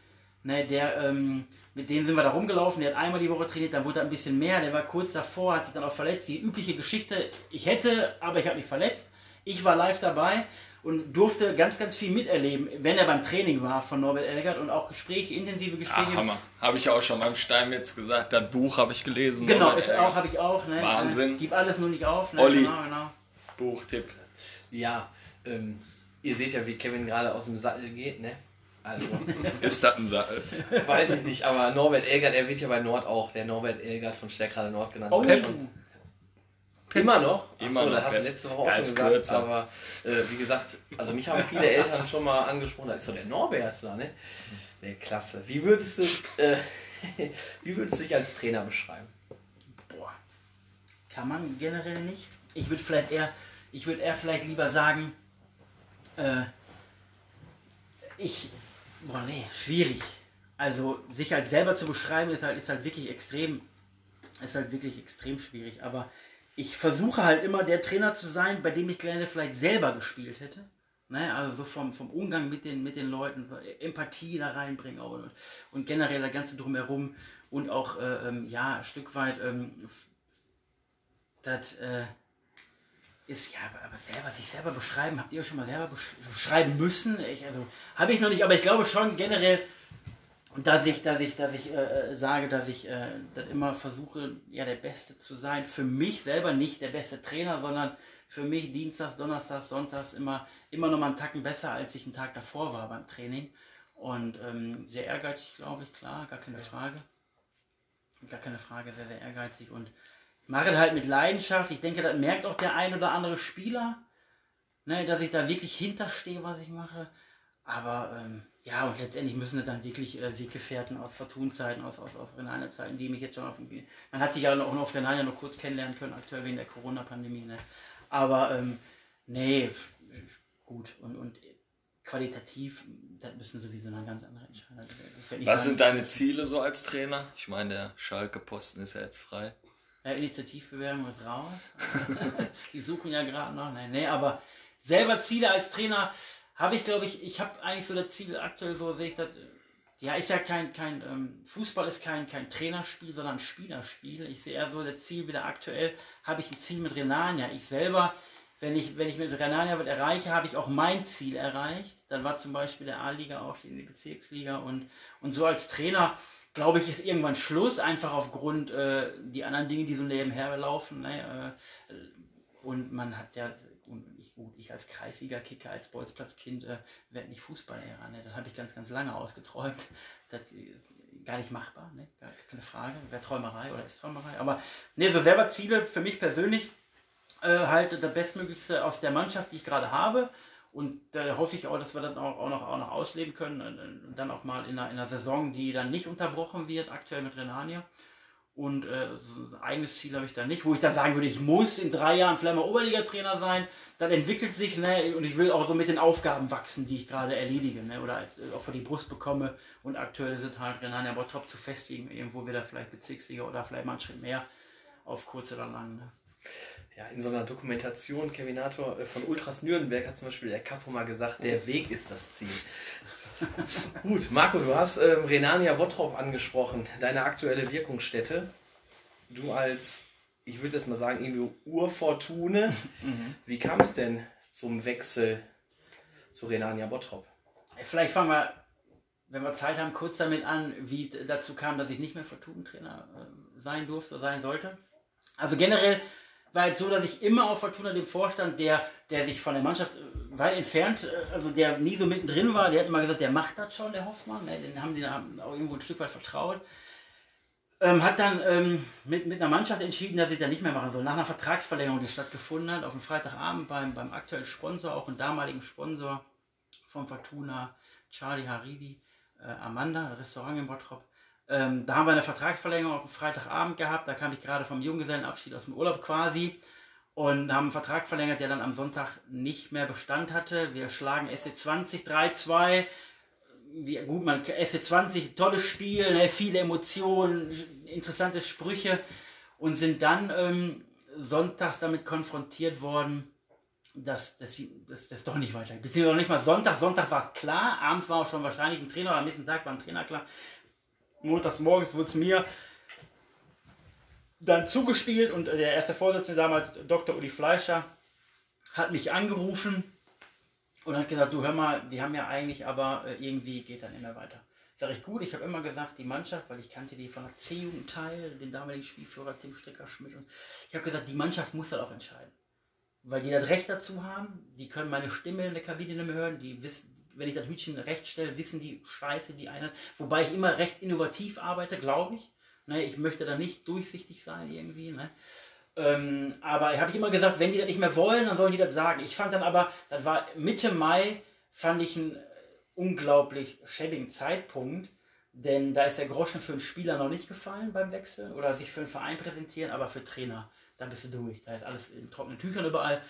ne, der, ähm, mit denen sind wir da rumgelaufen. Der hat einmal die Woche trainiert, dann wurde er ein bisschen mehr. Der war kurz davor, hat sich dann auch verletzt. Die übliche Geschichte, ich hätte, aber ich habe mich verletzt. Ich war live dabei und durfte ganz, ganz viel miterleben, wenn er beim Training war von Norbert Elgert und auch Gespräche, intensive Gespräche. Ach, Hammer. Habe ich auch schon beim Steinmetz gesagt. Das Buch habe ich gelesen. Genau, Norbert ist auch, habe ich auch. Ne? Wahnsinn. Äh, Gib alles nur nicht auf. Ne? Olli. Genau, genau. Buchtipp. Ja, ähm, ihr seht ja, wie Kevin gerade aus dem Sattel geht, ne? Also, Ist das ein Sattel? weiß ich nicht, aber Norbert Elgert, er wird ja bei Nord auch der Norbert Elgert von Stärkrade Nord genannt. Oh, schon- Immer noch? Immer Achso, noch, das hast du letzte Woche auch Ja, schon gesagt. kürzer. Aber äh, wie gesagt, also mich haben viele Eltern schon mal angesprochen, da ist doch der Norbert da, ne? Ne, klasse. Wie würdest du, äh, wie würdest du dich als Trainer beschreiben? Boah. Kann man generell nicht. Ich würde vielleicht eher, ich würde eher vielleicht lieber sagen, äh, ich, boah nee, schwierig. Also sich als selber zu beschreiben ist halt, ist halt wirklich extrem, ist halt wirklich extrem schwierig. Aber ich versuche halt immer der Trainer zu sein, bei dem ich gerne vielleicht selber gespielt hätte. Ne? Also so vom, vom Umgang mit den, mit den Leuten, so Empathie da reinbringen und, und generell das Ganze drumherum und auch äh, ähm, ja, ein Stück weit ähm, das äh, ist ja, aber, aber selber sich selber beschreiben, habt ihr euch schon mal selber besch beschreiben müssen? Ich, also habe ich noch nicht, aber ich glaube schon generell, dass ich, dass ich, dass ich äh, äh, sage, dass ich äh, das immer versuche, ja der Beste zu sein. Für mich selber nicht der beste Trainer, sondern für mich Dienstags, Donnerstags, Sonntags immer, immer noch mal einen Tacken besser, als ich einen Tag davor war beim Training. Und ähm, sehr ehrgeizig, glaube ich, klar, gar keine Frage. Gar keine Frage, sehr, sehr ehrgeizig und mache das halt mit Leidenschaft. Ich denke, das merkt auch der ein oder andere Spieler, ne, dass ich da wirklich hinterstehe, was ich mache. Aber ähm, ja, und letztendlich müssen es dann wirklich äh, Weggefährten aus Fortun-Zeiten, aus, aus, aus Renania-Zeiten, die mich jetzt schon auf dem. Man hat sich ja auch noch auf Renania noch kurz kennenlernen können, aktuell wegen der Corona-Pandemie. Ne? Aber ähm, nee, gut. Und, und qualitativ, das müssen sowieso noch ganz andere werd nicht Was sagen- sind deine Ziele so als Trainer? Ich meine, der Schalke-Posten ist ja jetzt frei. Ja, Initiativbewerbung ist raus. Die suchen ja gerade noch. Nein, nee, aber selber Ziele als Trainer habe ich, glaube ich, ich habe eigentlich so das Ziel aktuell, so sehe ich das. Ja, ist ja kein, kein ähm, Fußball ist kein, kein Trainerspiel, sondern Spielerspiel. Ich sehe eher so das Ziel wieder aktuell, habe ich ein Ziel mit Renania. Ich selber, wenn ich, wenn ich mit Renania was erreiche, habe ich auch mein Ziel erreicht. Dann war zum Beispiel der A-Liga aufstieg in die Bezirksliga und, und so als Trainer, glaube ich, ist irgendwann Schluss, einfach aufgrund äh, die anderen Dinge, die so nebenher laufen. Ne? Äh, und man hat ja, und ich, gut, ich als Kreisliga-Kicker, als Bolzplatzkind äh, werde nicht Fußballlehrer. Ne? Das habe ich ganz, ganz lange ausgeträumt. Das ist gar nicht machbar, ne? gar keine Frage. Wäre Träumerei oder ist Träumerei. Aber ne, so selber Ziele für mich persönlich äh, halt das Bestmöglichste aus der Mannschaft, die ich gerade habe. Und da hoffe ich auch, dass wir das auch, auch, noch, auch noch ausleben können. Und, und dann auch mal in einer, in einer Saison, die dann nicht unterbrochen wird, aktuell mit Renania. Und äh, so ein eigenes Ziel habe ich da nicht, wo ich dann sagen würde, ich muss in drei Jahren vielleicht mal Oberliga-Trainer sein. Das entwickelt sich, ne? Und ich will auch so mit den Aufgaben wachsen, die ich gerade erledige, ne? Oder äh, auch vor die Brust bekomme. Und aktuell ist es halt Renania Bottrop zu festigen, irgendwo wieder vielleicht Bezirksliga oder vielleicht mal einen Schritt mehr auf kurz oder lang. Ne? Ja, in so einer Dokumentation, Kevinator äh, von Ultras Nürnberg hat zum Beispiel der Capo mal gesagt, der Weg ist das Ziel. Gut, Marco, du hast ähm, Renania Bottrop angesprochen, deine aktuelle Wirkungsstätte. Du als, ich würde jetzt mal sagen, irgendwie Urfortune. Wie kam es denn zum Wechsel zu Renania Bottrop? Vielleicht fangen wir, wenn wir Zeit haben, kurz damit an, wie dazu kam, dass ich nicht mehr Fortuna-Trainer äh, sein durfte, sein sollte. Also generell war es so, dass ich immer auf Fortuna den Vorstand, der, der sich von der Mannschaft äh, weit entfernt, äh, also der nie so mittendrin war, der hat immer gesagt, der macht das schon, der Hoffmann. Ne? Den haben die dann auch irgendwo ein Stück weit vertraut. Ähm, hat dann ähm, mit, mit einer Mannschaft entschieden, dass ich da nicht mehr machen soll. Nach einer Vertragsverlängerung, die stattgefunden hat, auf dem Freitagabend beim, beim aktuellen Sponsor, auch einem damaligen Sponsor von Fortuna, Charlie Haridi, äh, Amanda, Restaurant in Bottrop. Ähm, da haben wir eine Vertragsverlängerung auf dem Freitagabend gehabt. Da kam ich gerade vom Junggesellenabschied aus dem Urlaub quasi und haben einen Vertrag verlängert, der dann am Sonntag nicht mehr Bestand hatte. Wir schlagen SC20 3-2. Wie, gut, man, SC20, tolles Spiel, ne, viele Emotionen, interessante Sprüche und sind dann ähm, sonntags damit konfrontiert worden, dass das doch nicht weitergeht. Beziehungsweise noch nicht mal Sonntag. Sonntag war es klar. Abends war auch schon wahrscheinlich ein Trainer. Am nächsten Tag war ein Trainer klar. Montags morgens wurde es mir dann zugespielt und der erste Vorsitzende damals, Dr. Uli Fleischer, hat mich angerufen und hat gesagt, du hör mal, die haben ja eigentlich, aber äh, irgendwie geht dann immer weiter. Sag ich gut, ich habe immer gesagt, die Mannschaft, weil ich kannte die von der C-Jugendteil, den damaligen Spielführer Tim Stricker-Schmidt. Und ich habe gesagt, die Mannschaft muss das auch entscheiden. Weil die das Recht dazu haben, die können meine Stimme in der Kabine nicht mehr hören, die wissen, wenn ich das Hütchen recht stelle, wissen die Scheiße, die einen. Wobei ich immer recht innovativ arbeite, glaube ich. Ne, ich möchte da nicht durchsichtig sein irgendwie. Ne? Ähm, aber habe ich immer gesagt, wenn die das nicht mehr wollen, dann sollen die das sagen. Ich fand dann aber, das war Mitte Mai, fand ich einen unglaublich schäbigen Zeitpunkt, denn da ist der Groschen für einen Spieler noch nicht gefallen beim Wechsel oder sich für einen Verein präsentieren, aber für Trainer, da bist du durch. Da ist alles in trockenen Tüchern überall.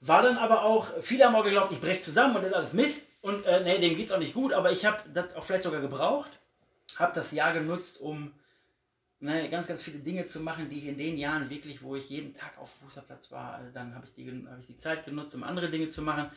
War dann aber auch, viele haben auch geglaubt, ich breche zusammen und das ist alles Mist und äh, nee, dem geht es auch nicht gut, aber ich habe das auch vielleicht sogar gebraucht, habe das Jahr genutzt, um ne, ganz, ganz viele Dinge zu machen, die ich in den Jahren wirklich, wo ich jeden Tag auf Fußballplatz war, äh, dann habe ich, die, hab ich die Zeit genutzt, um andere Dinge zu machen.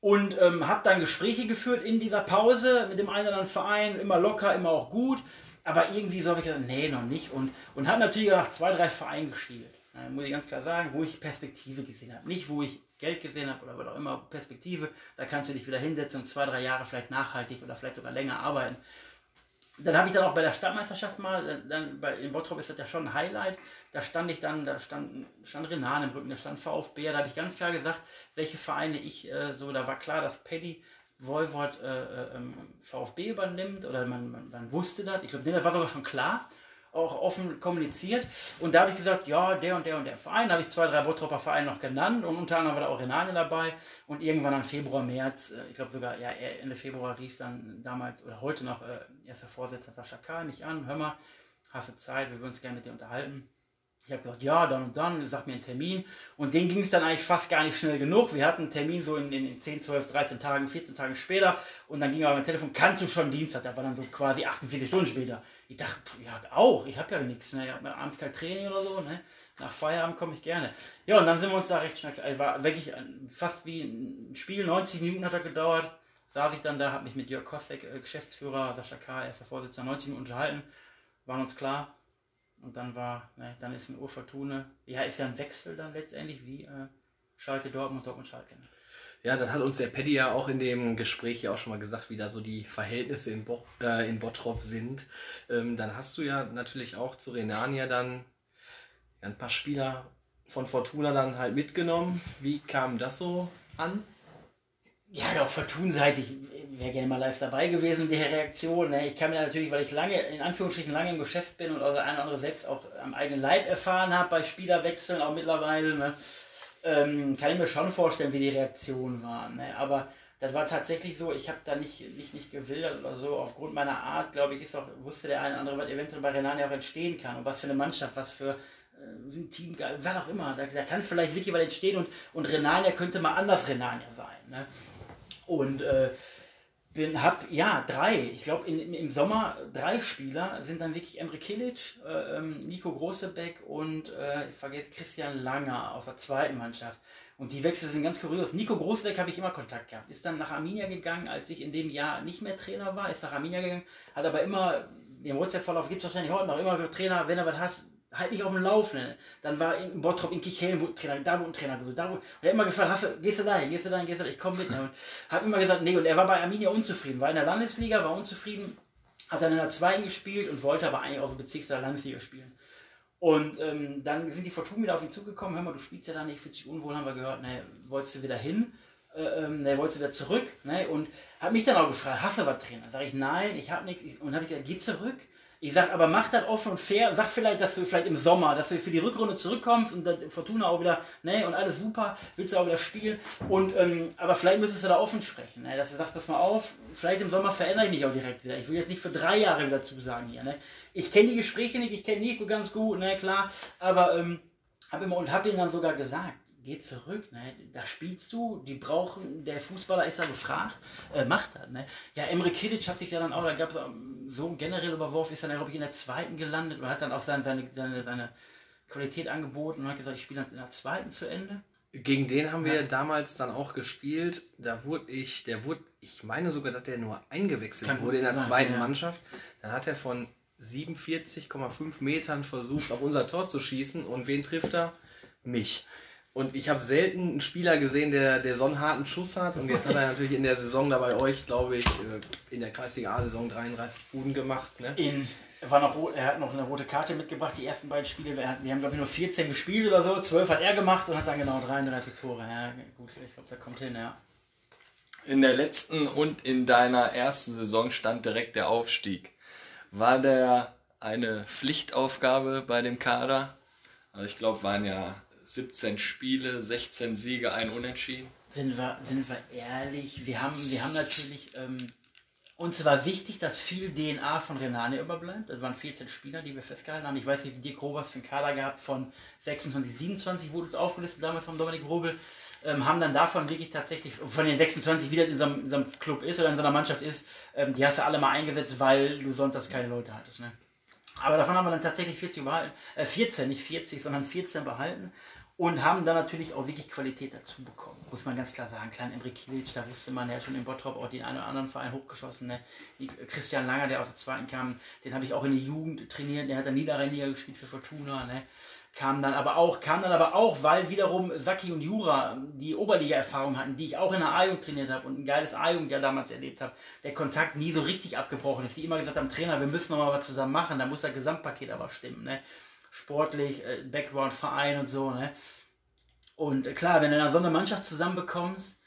Und ähm, habe dann Gespräche geführt in dieser Pause mit dem einen oder anderen Verein, immer locker, immer auch gut. Aber irgendwie so habe ich gesagt, nee, noch nicht. Und, und habe natürlich nach zwei, drei Vereinen gespielt. Ne, muss ich ganz klar sagen, wo ich Perspektive gesehen habe. Nicht, wo ich Geld gesehen habe oder was auch immer, Perspektive. Da kannst du dich wieder hinsetzen und zwei, drei Jahre vielleicht nachhaltig oder vielleicht sogar länger arbeiten dann habe ich dann auch bei der Stadtmeisterschaft mal, dann bei, in Bottrop ist das ja schon ein Highlight, da stand ich dann, da stand, stand Renan im Rücken, da stand VfB, da habe ich ganz klar gesagt, welche Vereine ich äh, so, da war klar, dass Paddy Wolwort äh, äh, ähm, VfB übernimmt oder man, man, man wusste das, ich glaube, das war sogar schon klar auch offen kommuniziert. Und da habe ich gesagt, ja, der und der und der Verein. Da habe ich zwei, drei Bottropper Vereine noch genannt und unter anderem war da auch Renane dabei. Und irgendwann am Februar, März, äh, ich glaube sogar ja, Ende Februar rief dann damals oder heute noch äh, erster Vorsitzender Sascha K. mich an, hör mal, hast du Zeit, wir würden uns gerne mit dir unterhalten. Ich habe gesagt, ja, dann und dann, sag mir einen Termin. Und den ging es dann eigentlich fast gar nicht schnell genug. Wir hatten einen Termin so in, in 10, 12, 13 Tagen, 14 Tage später. Und dann ging aber mein Telefon, kannst du schon Dienstag? Da war dann so quasi 48 Stunden später. Ich dachte, ja, auch, ich habe ja nichts. Ne? Ich habe abends kein Training oder so. Ne? Nach Feierabend komme ich gerne. Ja, und dann sind wir uns da recht schnell, also war wirklich fast wie ein Spiel, 90 Minuten hat er gedauert. Saß ich dann da, habe mich mit Jörg Kostek, äh, Geschäftsführer, Sascha K., erster Vorsitzender, 90 Minuten unterhalten. Waren uns klar, und dann war, ne, dann ist ein Urfortune. Ja, ist ja ein Wechsel dann letztendlich wie äh, Schalke Dortmund, Dortmund Schalke. Ja, dann hat uns der Paddy ja auch in dem Gespräch ja auch schon mal gesagt, wie da so die Verhältnisse in, Bo äh, in Bottrop sind. Ähm, dann hast du ja natürlich auch zu Renania dann ein paar Spieler von Fortuna dann halt mitgenommen. Wie kam das so an? Ja, auch Fortun-seitig wäre gerne mal live dabei gewesen, die Reaktion. Ne? Ich kann mir natürlich, weil ich lange, in Anführungsstrichen lange im Geschäft bin und auch eine oder andere selbst auch am eigenen Leib erfahren habe bei Spielerwechseln, auch mittlerweile, ne? Ähm, kann ich mir schon vorstellen, wie die Reaktionen waren. Ne? Aber das war tatsächlich so, ich habe da nicht, nicht, nicht gewildert oder so. Aufgrund meiner Art, glaube ich, ist auch, wusste der eine oder andere, was eventuell bei Renania auch entstehen kann und was für eine Mannschaft, was für äh, ein Team, was auch immer. Da, da kann vielleicht wirklich was entstehen und, und Renania könnte mal anders Renania sein. Ne? Und äh, bin, hab, ja, drei, ich glaube im Sommer drei Spieler sind dann wirklich Emre Kilic, äh, ähm, Nico Großebeck und äh, ich vergesse Christian Langer aus der zweiten Mannschaft. Und die Wechsel sind ganz kurios. Nico Großebeck habe ich immer Kontakt gehabt. Ist dann nach Arminia gegangen, als ich in dem Jahr nicht mehr Trainer war, ist nach Arminia gegangen, hat aber immer, den WhatsApp-Verlauf gibt es wahrscheinlich heute noch, immer Trainer, wenn er was hast, halt nicht auf dem Laufenden. Dann war in Bottrop, in Kichellen, wo Trainer, da wo ein Trainer gewesen, da wo, und er hat immer gefragt, hast du, gehst du dahin, gehst du dahin, gehst du dahin, ich komme mit. Und hat immer gesagt, nee, und er war bei Arminia unzufrieden, war in der Landesliga, war unzufrieden, hat dann in der zweiten gespielt und wollte aber eigentlich aus dem der Landesliga spielen. Und ähm, dann sind die Fortuna wieder auf ihn zugekommen, hör mal, du spielst ja da nicht, fühlst dich unwohl, haben wir gehört, ne, wolltest du wieder hin? Äh, ähm, ne, wolltest du wieder zurück? Ne, und hat mich dann auch gefragt, hast du was Trainer? Sag ich, nein, ich habe nichts. Und habe ich gesagt, geh zurück. Ich sag, aber mach das offen und fair. Sag vielleicht, dass du vielleicht im Sommer, dass du für die Rückrunde zurückkommst und dann Fortuna auch wieder, ne, und alles super, willst du auch wieder spielen. Und, ähm, aber vielleicht müsstest du da offen sprechen, ne, dass du sagst, pass mal auf, vielleicht im Sommer verändere ich mich auch direkt wieder. Ich will jetzt nicht für drei Jahre wieder zusagen hier, ne. Ich kenne die Gespräche nicht, ich kenne Nico ganz gut, ne, klar, aber, ähm, hab immer, und hab ihm dann sogar gesagt, geh zurück, ne? da spielst du, die brauchen, der Fußballer ist da gefragt, äh, macht das. Ne? Ja, Emre Kilic hat sich ja dann auch, da gab es so generell überworfen, ist dann, glaube ich, in der zweiten gelandet und hat dann auch seine, seine, seine, seine Qualität angeboten und hat gesagt, ich spiele in der zweiten zu Ende. Gegen den haben wir ja. damals dann auch gespielt. Da wurde ich, der wurde, ich meine sogar, dass der nur eingewechselt Kann wurde in der sein, zweiten ja. Mannschaft. Dann hat er von 47,5 Metern versucht, auf unser Tor zu schießen. Und wen trifft er? Mich. Und ich habe selten einen Spieler gesehen, der, der so einen harten Schuss hat. Und jetzt hat er natürlich in der Saison da bei euch, glaube ich, äh, in der Kreisliga A-Saison 33 Buden gemacht. Ne? In, er, war noch, er hat noch eine rote Karte mitgebracht, die ersten beiden Spiele. Wir, wir haben, glaube ich, nur 14 gespielt oder so. 12 hat er gemacht und hat dann genau 33 Tore. Ja, gut, ich glaube, der kommt hin, ja. In der letzten und in deiner ersten Saison stand direkt der Aufstieg. War der eine Pflichtaufgabe bei dem Kader? Also ich glaube, waren ja 17 Spiele, 16 Siege, ein Unentschieden. Sind wir, sind wir ehrlich, wir haben, wir haben natürlich, ähm, uns war wichtig, dass viel DNA von Renane überbleibt. Das waren 14 Spieler, die wir festgehalten haben. Ich weiß nicht, wie Dirk Rovers für einen Kader gehabt von 26, 27 wurde es aufgelistet damals von Dominik Wrobel. Ähm, haben dann davon wirklich tatsächlich, von den 26, wie das in so, einem, in so einem Club ist oder in so einer Mannschaft ist, ähm, die hast du alle mal eingesetzt, weil du sonntags keine Leute hattest. Ne? Aber davon haben wir dann tatsächlich 40 behalten, äh, 14, nicht 40, sondern 14 behalten und haben dann natürlich auch wirklich Qualität dazu bekommen, muss man ganz klar sagen. Klein Emre Kilic, da wusste man ja schon im Bottrop auch den einen oder anderen Verein hochgeschossen. Ne? Christian Langer, der aus der zweiten kam, den habe ich auch in der Jugend trainiert, der hat dann Niederrheiniger gespielt für Fortuna. Ne? Kam dann aber auch, kam dann aber auch, weil wiederum Saki und Jura die Oberliga-Erfahrung hatten, die ich auch in der A-Jugend trainiert habe und ein geiles A-Jugend ja damals erlebt habe, der Kontakt nie so richtig abgebrochen ist. Die immer gesagt haben, Trainer, wir müssen noch mal was zusammen machen, da muss das Gesamtpaket aber stimmen. Ne? sportlich, äh, Background, Verein und so. Ne? Und äh, klar, wenn du dann so eine Mannschaft zusammenbekommst,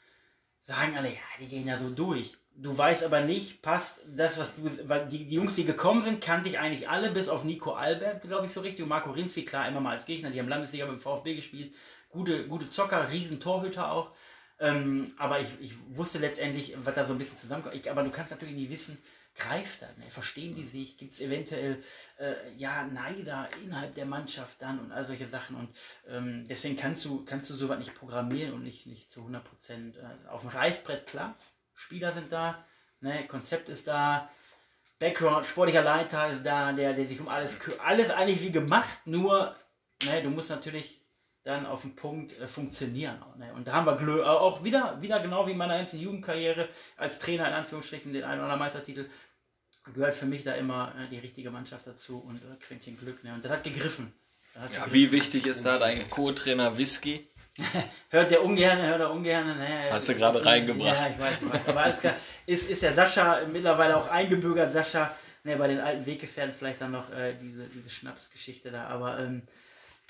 sagen alle, ja, die gehen ja so durch. Du weißt aber nicht, passt das, was du, weil die, die Jungs, die gekommen sind, kannte ich eigentlich alle, bis auf Nico Albert, glaube ich, so richtig, und Marco Rinzi, klar, immer mal als Gegner, die haben Landesliga beim VfB gespielt, gute, gute Zocker, riesen Torhüter auch, ähm, aber ich, ich wusste letztendlich, was da so ein bisschen zusammenkommt, ich, aber du kannst natürlich nicht wissen, greift das? Ne? Verstehen die sich? Gibt es eventuell äh, ja, Neider innerhalb der Mannschaft dann und all solche Sachen? Und ähm, deswegen kannst du, kannst du sowas nicht programmieren und nicht, nicht zu 100 Prozent. Äh, auf dem Reißbrett, klar, Spieler sind da, ne? Konzept ist da, Background, sportlicher Leiter ist da, der, der sich um alles kümmert. Alles eigentlich wie gemacht, nur ne, du musst natürlich dann auf den Punkt äh, funktionieren. Ne? Und da haben wir Glö auch wieder, wieder genau wie in meiner ganzen Jugendkarriere als Trainer in Anführungsstrichen den einen oder anderen Meistertitel gehört für mich da immer äh, die richtige Mannschaft dazu und äh, Quäntchen Glück. Ne? Und das hat gegriffen. Das hat ja, gegriffen. Wie wichtig ist da dein Co-Trainer Whisky? hört der ungern, hört er ungern. Ne? Hast du gerade reingebracht. Ja, ich weiß, ich weiß. Aber alles klar. Ist, ist der Sascha mittlerweile auch eingebürgert, Sascha, ne, bei den alten Weggefährten vielleicht dann noch äh, diese, diese Schnapsgeschichte da. Aber ähm,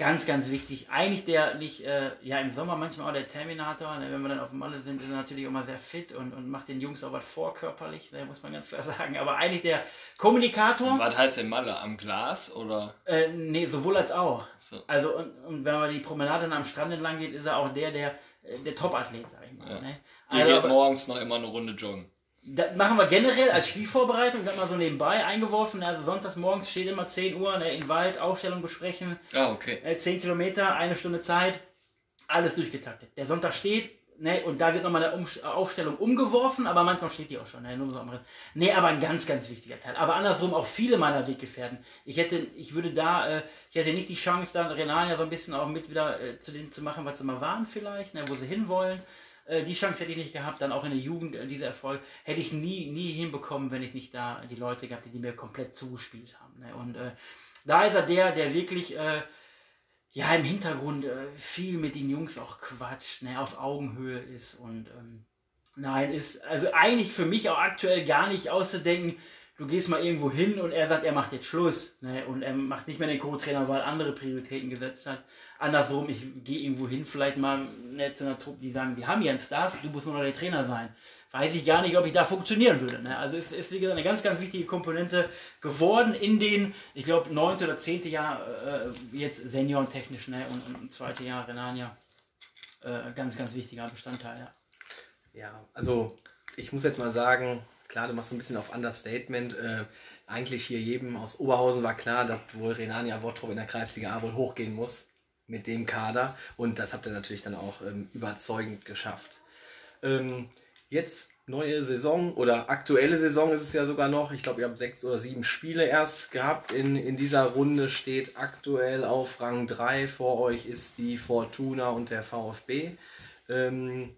Ganz, ganz wichtig. Eigentlich der nicht, äh, ja, im Sommer manchmal auch der Terminator. Ne, wenn wir dann auf dem Malle sind, ist er natürlich immer sehr fit und, und macht den Jungs auch was vorkörperlich, ne, muss man ganz klar sagen. Aber eigentlich der Kommunikator. Was heißt denn Malle? Am Glas oder? Äh, nee, sowohl als auch. So. Also, und, und, wenn man die Promenade dann am Strand entlang geht, ist er auch der, der, äh, der Top-Athlet, sag ich mal. Ja. Ne? Also, geht morgens noch immer eine Runde joggen. Das machen wir generell als Spielvorbereitung, das mal so nebenbei eingeworfen. Also sonntags morgens steht immer 10 Uhr ne, in Wald, Aufstellung besprechen. Ah, okay. Äh, 10 Kilometer, eine Stunde Zeit, alles durchgetaktet. Der Sonntag steht, ne, und da wird nochmal eine um Aufstellung umgeworfen, aber manchmal steht die auch schon. Ne, nur so ne, aber ein ganz, ganz wichtiger Teil. Aber andersrum auch viele meiner Weggefährten. Ich hätte, ich würde da, äh, ich hätte nicht die Chance, dann Renania so ein bisschen auch mit wieder äh, zu denen zu machen, was sie mal waren vielleicht, ne, wo sie hinwollen. Äh, die Chance hätte ich nicht gehabt, dann auch in der Jugend, äh, dieser Erfolg, hätte ich nie, nie hinbekommen, wenn ich nicht da die Leute gehabt hätte, die mir komplett zugespielt haben. Ne? Und äh, da ist er der, der wirklich äh, ja im Hintergrund viel mit den Jungs auch quatscht, ne? auf Augenhöhe ist und ähm, nein, ist also eigentlich für mich auch aktuell gar nicht auszudenken, du gehst mal irgendwo hin und er sagt, er macht jetzt Schluss. Ne? Und er macht nicht mehr den Co-Trainer, weil er andere Prioritäten gesetzt hat. Andersrum, ich gehe irgendwo hin, vielleicht mal ne, zu einer Truppe, die sagen, wir haben hier einen Staff, du musst nur noch der Trainer sein. Weiß ich gar nicht, ob ich da funktionieren würde. Ne? Also es ist, wie gesagt, eine ganz, ganz wichtige Komponente geworden in den, ich glaube, neunte oder zehnte Jahr äh, jetzt seniorentechnisch ne? und, und zweite Jahr Renania. Äh, ganz, ganz wichtiger Bestandteil, ja. Ja, also ich muss jetzt mal sagen, klar, du machst ein bisschen auf Understatement. Äh, eigentlich hier jedem aus Oberhausen war klar, dass wohl Renania Bottrop in der Kreisliga A wohl hochgehen muss mit dem Kader. Und das habt ihr natürlich dann auch ähm, überzeugend geschafft. Ähm, jetzt neue Saison oder aktuelle Saison ist es ja sogar noch. Ich glaube, ihr habt sechs oder sieben Spiele erst gehabt. In, in dieser Runde steht aktuell auf Rang 3 vor euch ist die Fortuna und der VfB. Ähm,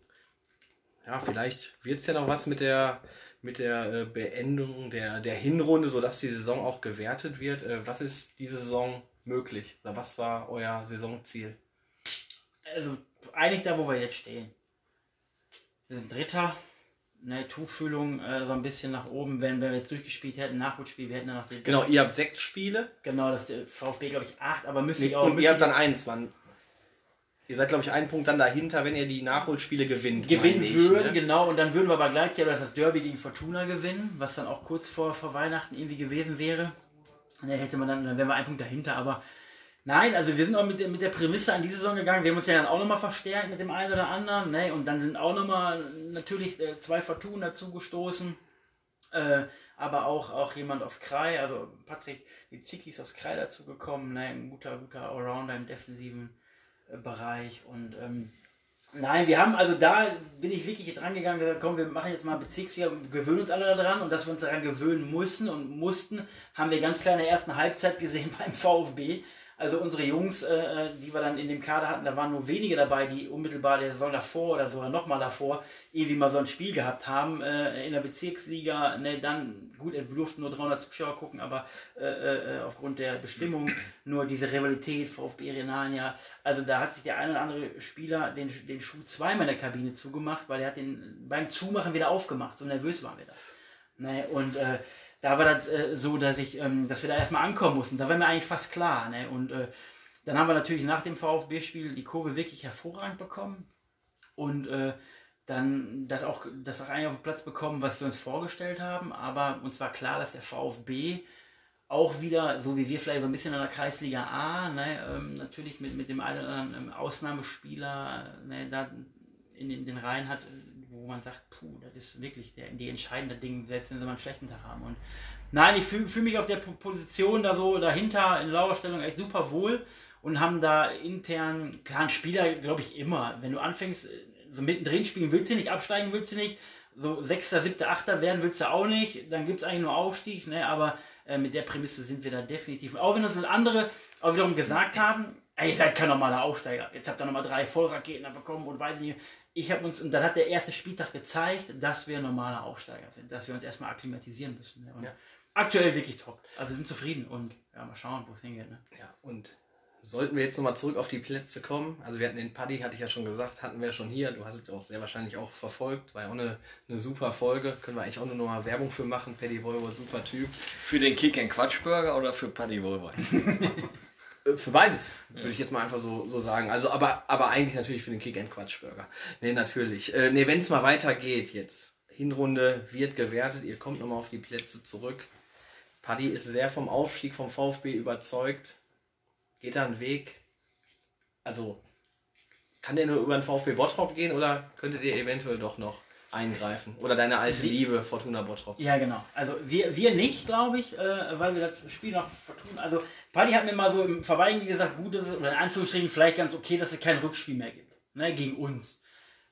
ja, vielleicht wird es ja noch was mit der, mit der äh, Beendung der, der Hinrunde, sodass die Saison auch gewertet wird. Äh, was ist diese Saison möglich? Oder was war euer Saisonziel? Also eigentlich da, wo wir jetzt stehen. Wir sind Dritter, ne, Tuchfühlung äh, so ein bisschen nach oben, wenn, wenn wir jetzt durchgespielt hätten, Nachholspiel, wir hätten dann noch. Genau, ihr habt sechs Spiele. Genau, das ist der VfB, glaube ich, acht, aber müsste Nee, ich auch. und ihr habt dann jetzt eins. Wann? Ihr seid, glaube ich, einen Punkt dann dahinter, wenn ihr die Nachholspiele gewinnt. Gewinnen ich, würden, ne? genau, und dann würden wir aber gleichzeitig das Derby gegen Fortuna gewinnen, was dann auch kurz vor, vor Weihnachten irgendwie gewesen wäre. Und dann hätte man dann, dann wären wir einen Punkt dahinter, aber nein, also wir sind auch mit, der- mit der Prämisse an die Saison gegangen. Wir haben uns ja dann auch nochmal verstärkt mit dem einen oder anderen, ne? Und dann sind auch nochmal natürlich äh, zwei Fortuna dazugestoßen. Äh, aber auch, auch jemand aus Krei, also Patrick Witzicki ist aus Krei dazugekommen, ne? ein guter, guter Allrounder im defensiven Bereich. Und ähm, nein, wir haben, also da bin ich wirklich dran gegangen, gesagt, komm, wir machen jetzt mal Bezirksliga gewöhnen uns alle daran. Und dass wir uns daran gewöhnen mussten und mussten, haben wir ganz klar in der ersten Halbzeit gesehen beim VfB. Also unsere Jungs, äh, die wir dann in dem Kader hatten, da waren nur wenige dabei, die unmittelbar der Saison davor oder sogar nochmal davor irgendwie mal so ein Spiel gehabt haben äh, in der Bezirksliga. Ne, dann, gut, wir durften nur 300 Zuschauer gucken, aber äh, äh, aufgrund der Bestimmung nur diese Rivalität VfB Renania. Also da hat sich der ein oder andere Spieler den, den Schuh zweimal in der Kabine zugemacht, weil er hat den beim Zumachen wieder aufgemacht. So nervös waren wir da. Ne, und äh, da war das äh, so, dass ich, ähm, dass wir da erstmal ankommen mussten. Da war mir eigentlich fast klar. Ne? Und äh, dann haben wir natürlich nach dem VfB-Spiel die Kurve wirklich hervorragend bekommen. Und äh, dann das auch, das auch eigentlich auf den Platz bekommen, was wir uns vorgestellt haben. Aber uns war klar, dass der VfB auch wieder, so wie wir vielleicht so ein bisschen in der Kreisliga A, ne, ähm, natürlich mit, mit dem einen oder anderen ähm, Ausnahmespieler ne, da in den, den Reihen hat, wo man sagt, puh, das ist wirklich der, die entscheidende Ding, selbst wenn sie mal einen schlechten Tag haben. Und nein, ich fühle fühl mich auf der Po- Position da so dahinter in Lauerstellung echt super wohl und haben da intern, klar, ein Spieler, glaube ich, immer. Wenn du anfängst, äh, so mittendrin spielen willst du nicht, absteigen willst du nicht, so Sechster, Siebter, Achter werden willst du auch nicht, dann gibt es eigentlich nur Aufstieg, ne? aber äh, mit der Prämisse sind wir da definitiv. Auch wenn uns andere auch wiederum gesagt haben, ey, ihr seid kein normaler Aufsteiger, jetzt habt ihr nochmal drei Vollraketen da bekommen und weiß nicht, ich habe uns, und dann hat der erste Spieltag gezeigt, dass wir normale Aufsteiger sind, dass wir uns erstmal akklimatisieren müssen. Ne? Und Ja. aktuell wirklich top. Also wir sind zufrieden und ja, mal schauen, wo es hingeht. Ne? Ja, und sollten wir jetzt nochmal zurück auf die Plätze kommen, also wir hatten den Paddy, hatte ich ja schon gesagt, hatten wir schon hier, du hast es auch sehr wahrscheinlich auch verfolgt, war ja auch eine, eine super Folge, können wir eigentlich auch nur noch mal Werbung für machen, Paddy Wolwold, super Typ. Für den Kick and Quatschburger oder für Paddy Wohlweit? Äh, Für beides, würde ich jetzt mal einfach so, so sagen. Also, aber, aber eigentlich natürlich für den Kick and Quatsch Burger. Nee, natürlich. Äh, nee, wenn es mal weitergeht jetzt. Hinrunde wird gewertet, ihr kommt nochmal auf die Plätze zurück. Paddy ist sehr vom Aufstieg vom VfB überzeugt. Geht da einen Weg? Also, kann der nur über den VfB Bottrop gehen oder könntet ihr eventuell doch noch eingreifen? Oder deine alte Liebe, Fortuna Bottrop? Ja, genau. Also wir, wir nicht, glaube ich, äh, weil wir das Spiel noch vertun. Also Paddy hat mir mal so im Verweigen gesagt, gut ist es, oder in Anführungsstrichen vielleicht ganz okay, dass es kein Rückspiel mehr gibt. Ne, gegen uns.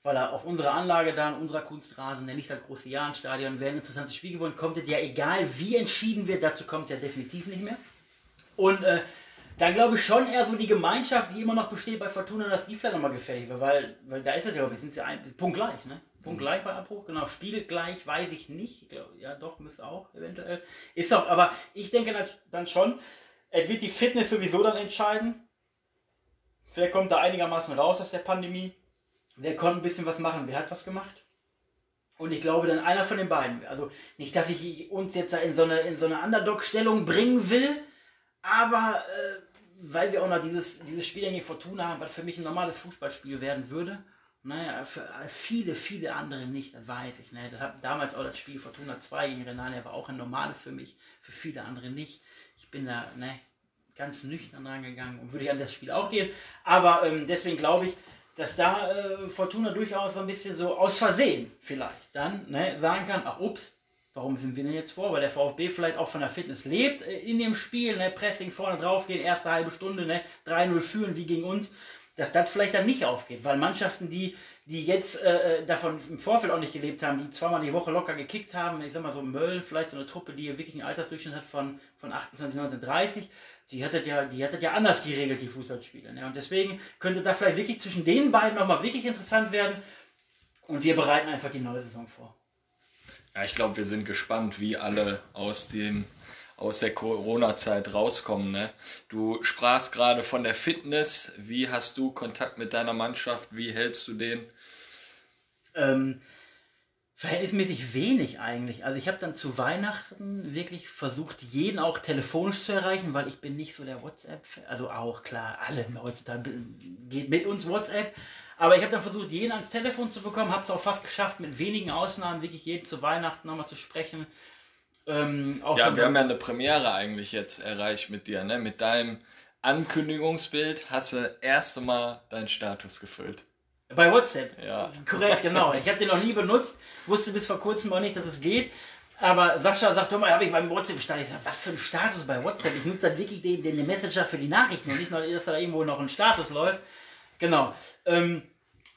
Weil er auf unserer Anlage da, in unserer Kunstrasen, der nicht das große Jahrenstadion, wäre ein interessantes Spiel geworden. Kommt es ja egal, wie entschieden wird, dazu kommt es ja definitiv nicht mehr. Und äh, dann glaube ich schon eher so die Gemeinschaft, die immer noch besteht bei Fortuna, dass die vielleicht nochmal gefährlich wird, weil, weil da ist es ja, ich, sind sie ein Punkt gleich, ne? Punkt gleich bei Abbruch, genau. Spiel gleich weiß ich nicht. Ich glaub, ja, doch, müsste auch eventuell. Ist doch, aber ich denke dann- schon, es wird die Fitness sowieso dann entscheiden. Wer kommt da einigermaßen raus aus der Pandemie? Wer konnte ein bisschen was machen? Wer hat was gemacht? Und ich glaube, dann einer von den beiden. Also nicht, dass ich uns jetzt da in so eine, in so eine Underdog-Stellung bringen will, aber äh, weil wir auch noch dieses, dieses Spiel gegen Fortuna haben, was für mich ein normales Fußballspiel werden würde. Naja, für viele, viele andere nicht, das weiß ich. Ne? Das hat damals auch das Spiel Fortuna 2 gegen Renania war auch ein normales für mich, für viele andere nicht. Ich bin da ne, ganz nüchtern rangegangen und würde ich an das Spiel auch gehen. Aber ähm, deswegen glaube ich, dass da äh, Fortuna durchaus so ein bisschen so aus Versehen vielleicht dann ne, sagen kann, ach ups, warum sind wir denn jetzt vor? Weil der VfB vielleicht auch von der Fitness lebt äh, in dem Spiel, ne, Pressing vorne drauf gehen, erste halbe Stunde, ne, 3-0 führen wie gegen uns. dass das vielleicht dann nicht aufgeht. Weil Mannschaften, die, die jetzt äh, davon im Vorfeld auch nicht gelebt haben, die zweimal die Woche locker gekickt haben, ich sag mal so Mölln, vielleicht so eine Truppe, die wirklich einen Altersdurchschnitt hat von, von 28, 19, 30, die hat das ja, die hat das ja anders geregelt, die Fußballspiele. Ne? Und deswegen könnte da vielleicht wirklich zwischen den beiden nochmal wirklich interessant werden. Und wir bereiten einfach die neue Saison vor. Ja, ich glaube, wir sind gespannt, wie alle aus dem aus der Corona-Zeit rauskommen. Ne? Du sprachst gerade von der Fitness. Wie hast du Kontakt mit deiner Mannschaft? Wie hältst du den? Ähm, verhältnismäßig wenig eigentlich. Also ich habe dann zu Weihnachten wirklich versucht, jeden auch telefonisch zu erreichen, weil ich bin nicht so der WhatsApp, also auch klar, alle heutzutage geht mit uns WhatsApp, aber ich habe dann versucht, jeden ans Telefon zu bekommen, habe es auch fast geschafft, mit wenigen Ausnahmen wirklich jeden zu Weihnachten nochmal zu sprechen. Ähm, ja, wir haben ja eine Premiere eigentlich jetzt erreicht mit dir, ne? Mit deinem Ankündigungsbild hast du das erste Mal deinen Status gefüllt. Bei WhatsApp. Ja. Korrekt, genau. Ich habe den noch nie benutzt, wusste bis vor kurzem auch nicht, dass es geht. Aber Sascha sagt immer, habe ich beim WhatsApp startet. Ich sage, was für ein Status bei WhatsApp? Ich nutze dann wirklich den, den Messenger für die Nachrichten und nicht nur, dass da irgendwo noch ein Status läuft. Genau. Ähm,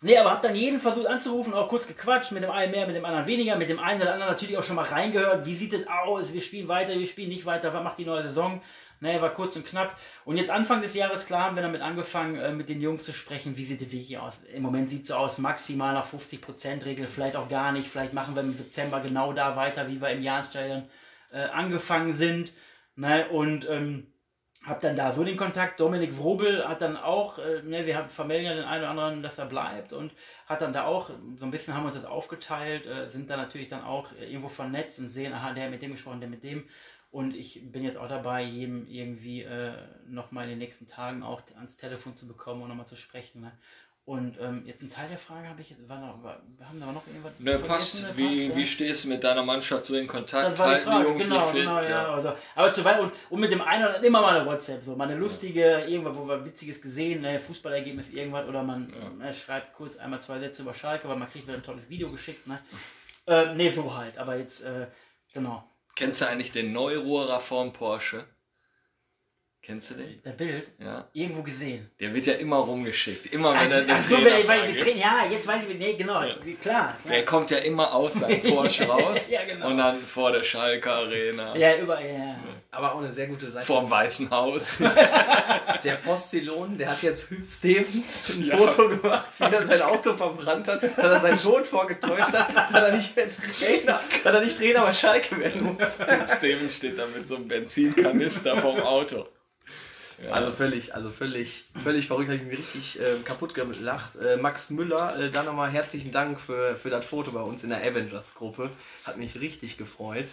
nee, aber habe dann jeden versucht anzurufen, auch kurz gequatscht, mit dem einen mehr, mit dem anderen weniger, mit dem einen oder anderen natürlich auch schon mal reingehört. Wie sieht es aus? Wir spielen weiter, wir spielen nicht weiter. Was macht die neue Saison? Ne, war kurz und knapp. Und jetzt Anfang des Jahres, klar, haben wir damit angefangen, äh, mit den Jungs zu sprechen, wie sieht die Wiki aus. Im Moment sieht es so aus, maximal nach 50% Regel, vielleicht auch gar nicht. Vielleicht machen wir im September genau da weiter, wie wir im Jahresstadion äh, angefangen sind. Ne, und ähm, habe dann da so den Kontakt. Dominik Wrobel hat dann auch, äh, ne, wir haben vermelden ja den einen oder anderen, dass er bleibt und hat dann da auch, so ein bisschen haben wir uns das aufgeteilt, äh, sind da natürlich dann auch irgendwo vernetzt und sehen, aha, der hat mit dem gesprochen, der mit dem. Und ich bin jetzt auch dabei, jedem irgendwie äh, nochmal in den nächsten Tagen auch ans Telefon zu bekommen und nochmal zu sprechen. Ne? Und ähm, jetzt ein Teil der Frage habe ich, war noch, war, haben da noch irgendwas ne, passt. Wie, passt, wie stehst du mit deiner Mannschaft so in Kontakt? Halten die Jungs genau, fit? Genau, ja. ja. Also, aber zu weit und, und mit dem einen oder immer mal eine WhatsApp, so mal eine lustige, ja. irgendwas, wo wir Witziges gesehen, ne, Fußballergebnis, irgendwas, oder man ne, schreibt kurz einmal zwei Sätze über Schalke, weil man kriegt wieder ein tolles Video geschickt. Ne, äh, nee, so halt, aber jetzt, äh, genau. Kennst du eigentlich den Neurohrer Form Porsche? Kennst du den? Der Bild? Ja. Irgendwo gesehen. Der wird ja immer rumgeschickt. Immer wenn also, er den ach so, weil, weil, Ja, jetzt weiß ich, nee, genau, ja. klar. Der ja. kommt ja immer aus seinem Porsche raus. ja, genau. Und dann vor der Schalke Arena. Ja, überall, ja. Aber auch eine sehr gute Seite. Vorm Weißen Haus. der Postillon, der hat jetzt Hüb Stevens ein Foto gemacht, wie er sein Auto verbrannt hat, dass er seinen Tod vorgetäuscht hat, dass er nicht mehr Trainer, dass er nicht Trainer bei Schalke werden muss. Hüb Stevens steht da mit so einem Benzinkanister vorm Auto. Also völlig, also völlig, völlig verrückt, habe ich mich richtig äh, kaputt gelacht. Äh, Max Müller, äh, dann nochmal herzlichen Dank für, für das Foto bei uns in der Avengers-Gruppe. Hat mich richtig gefreut.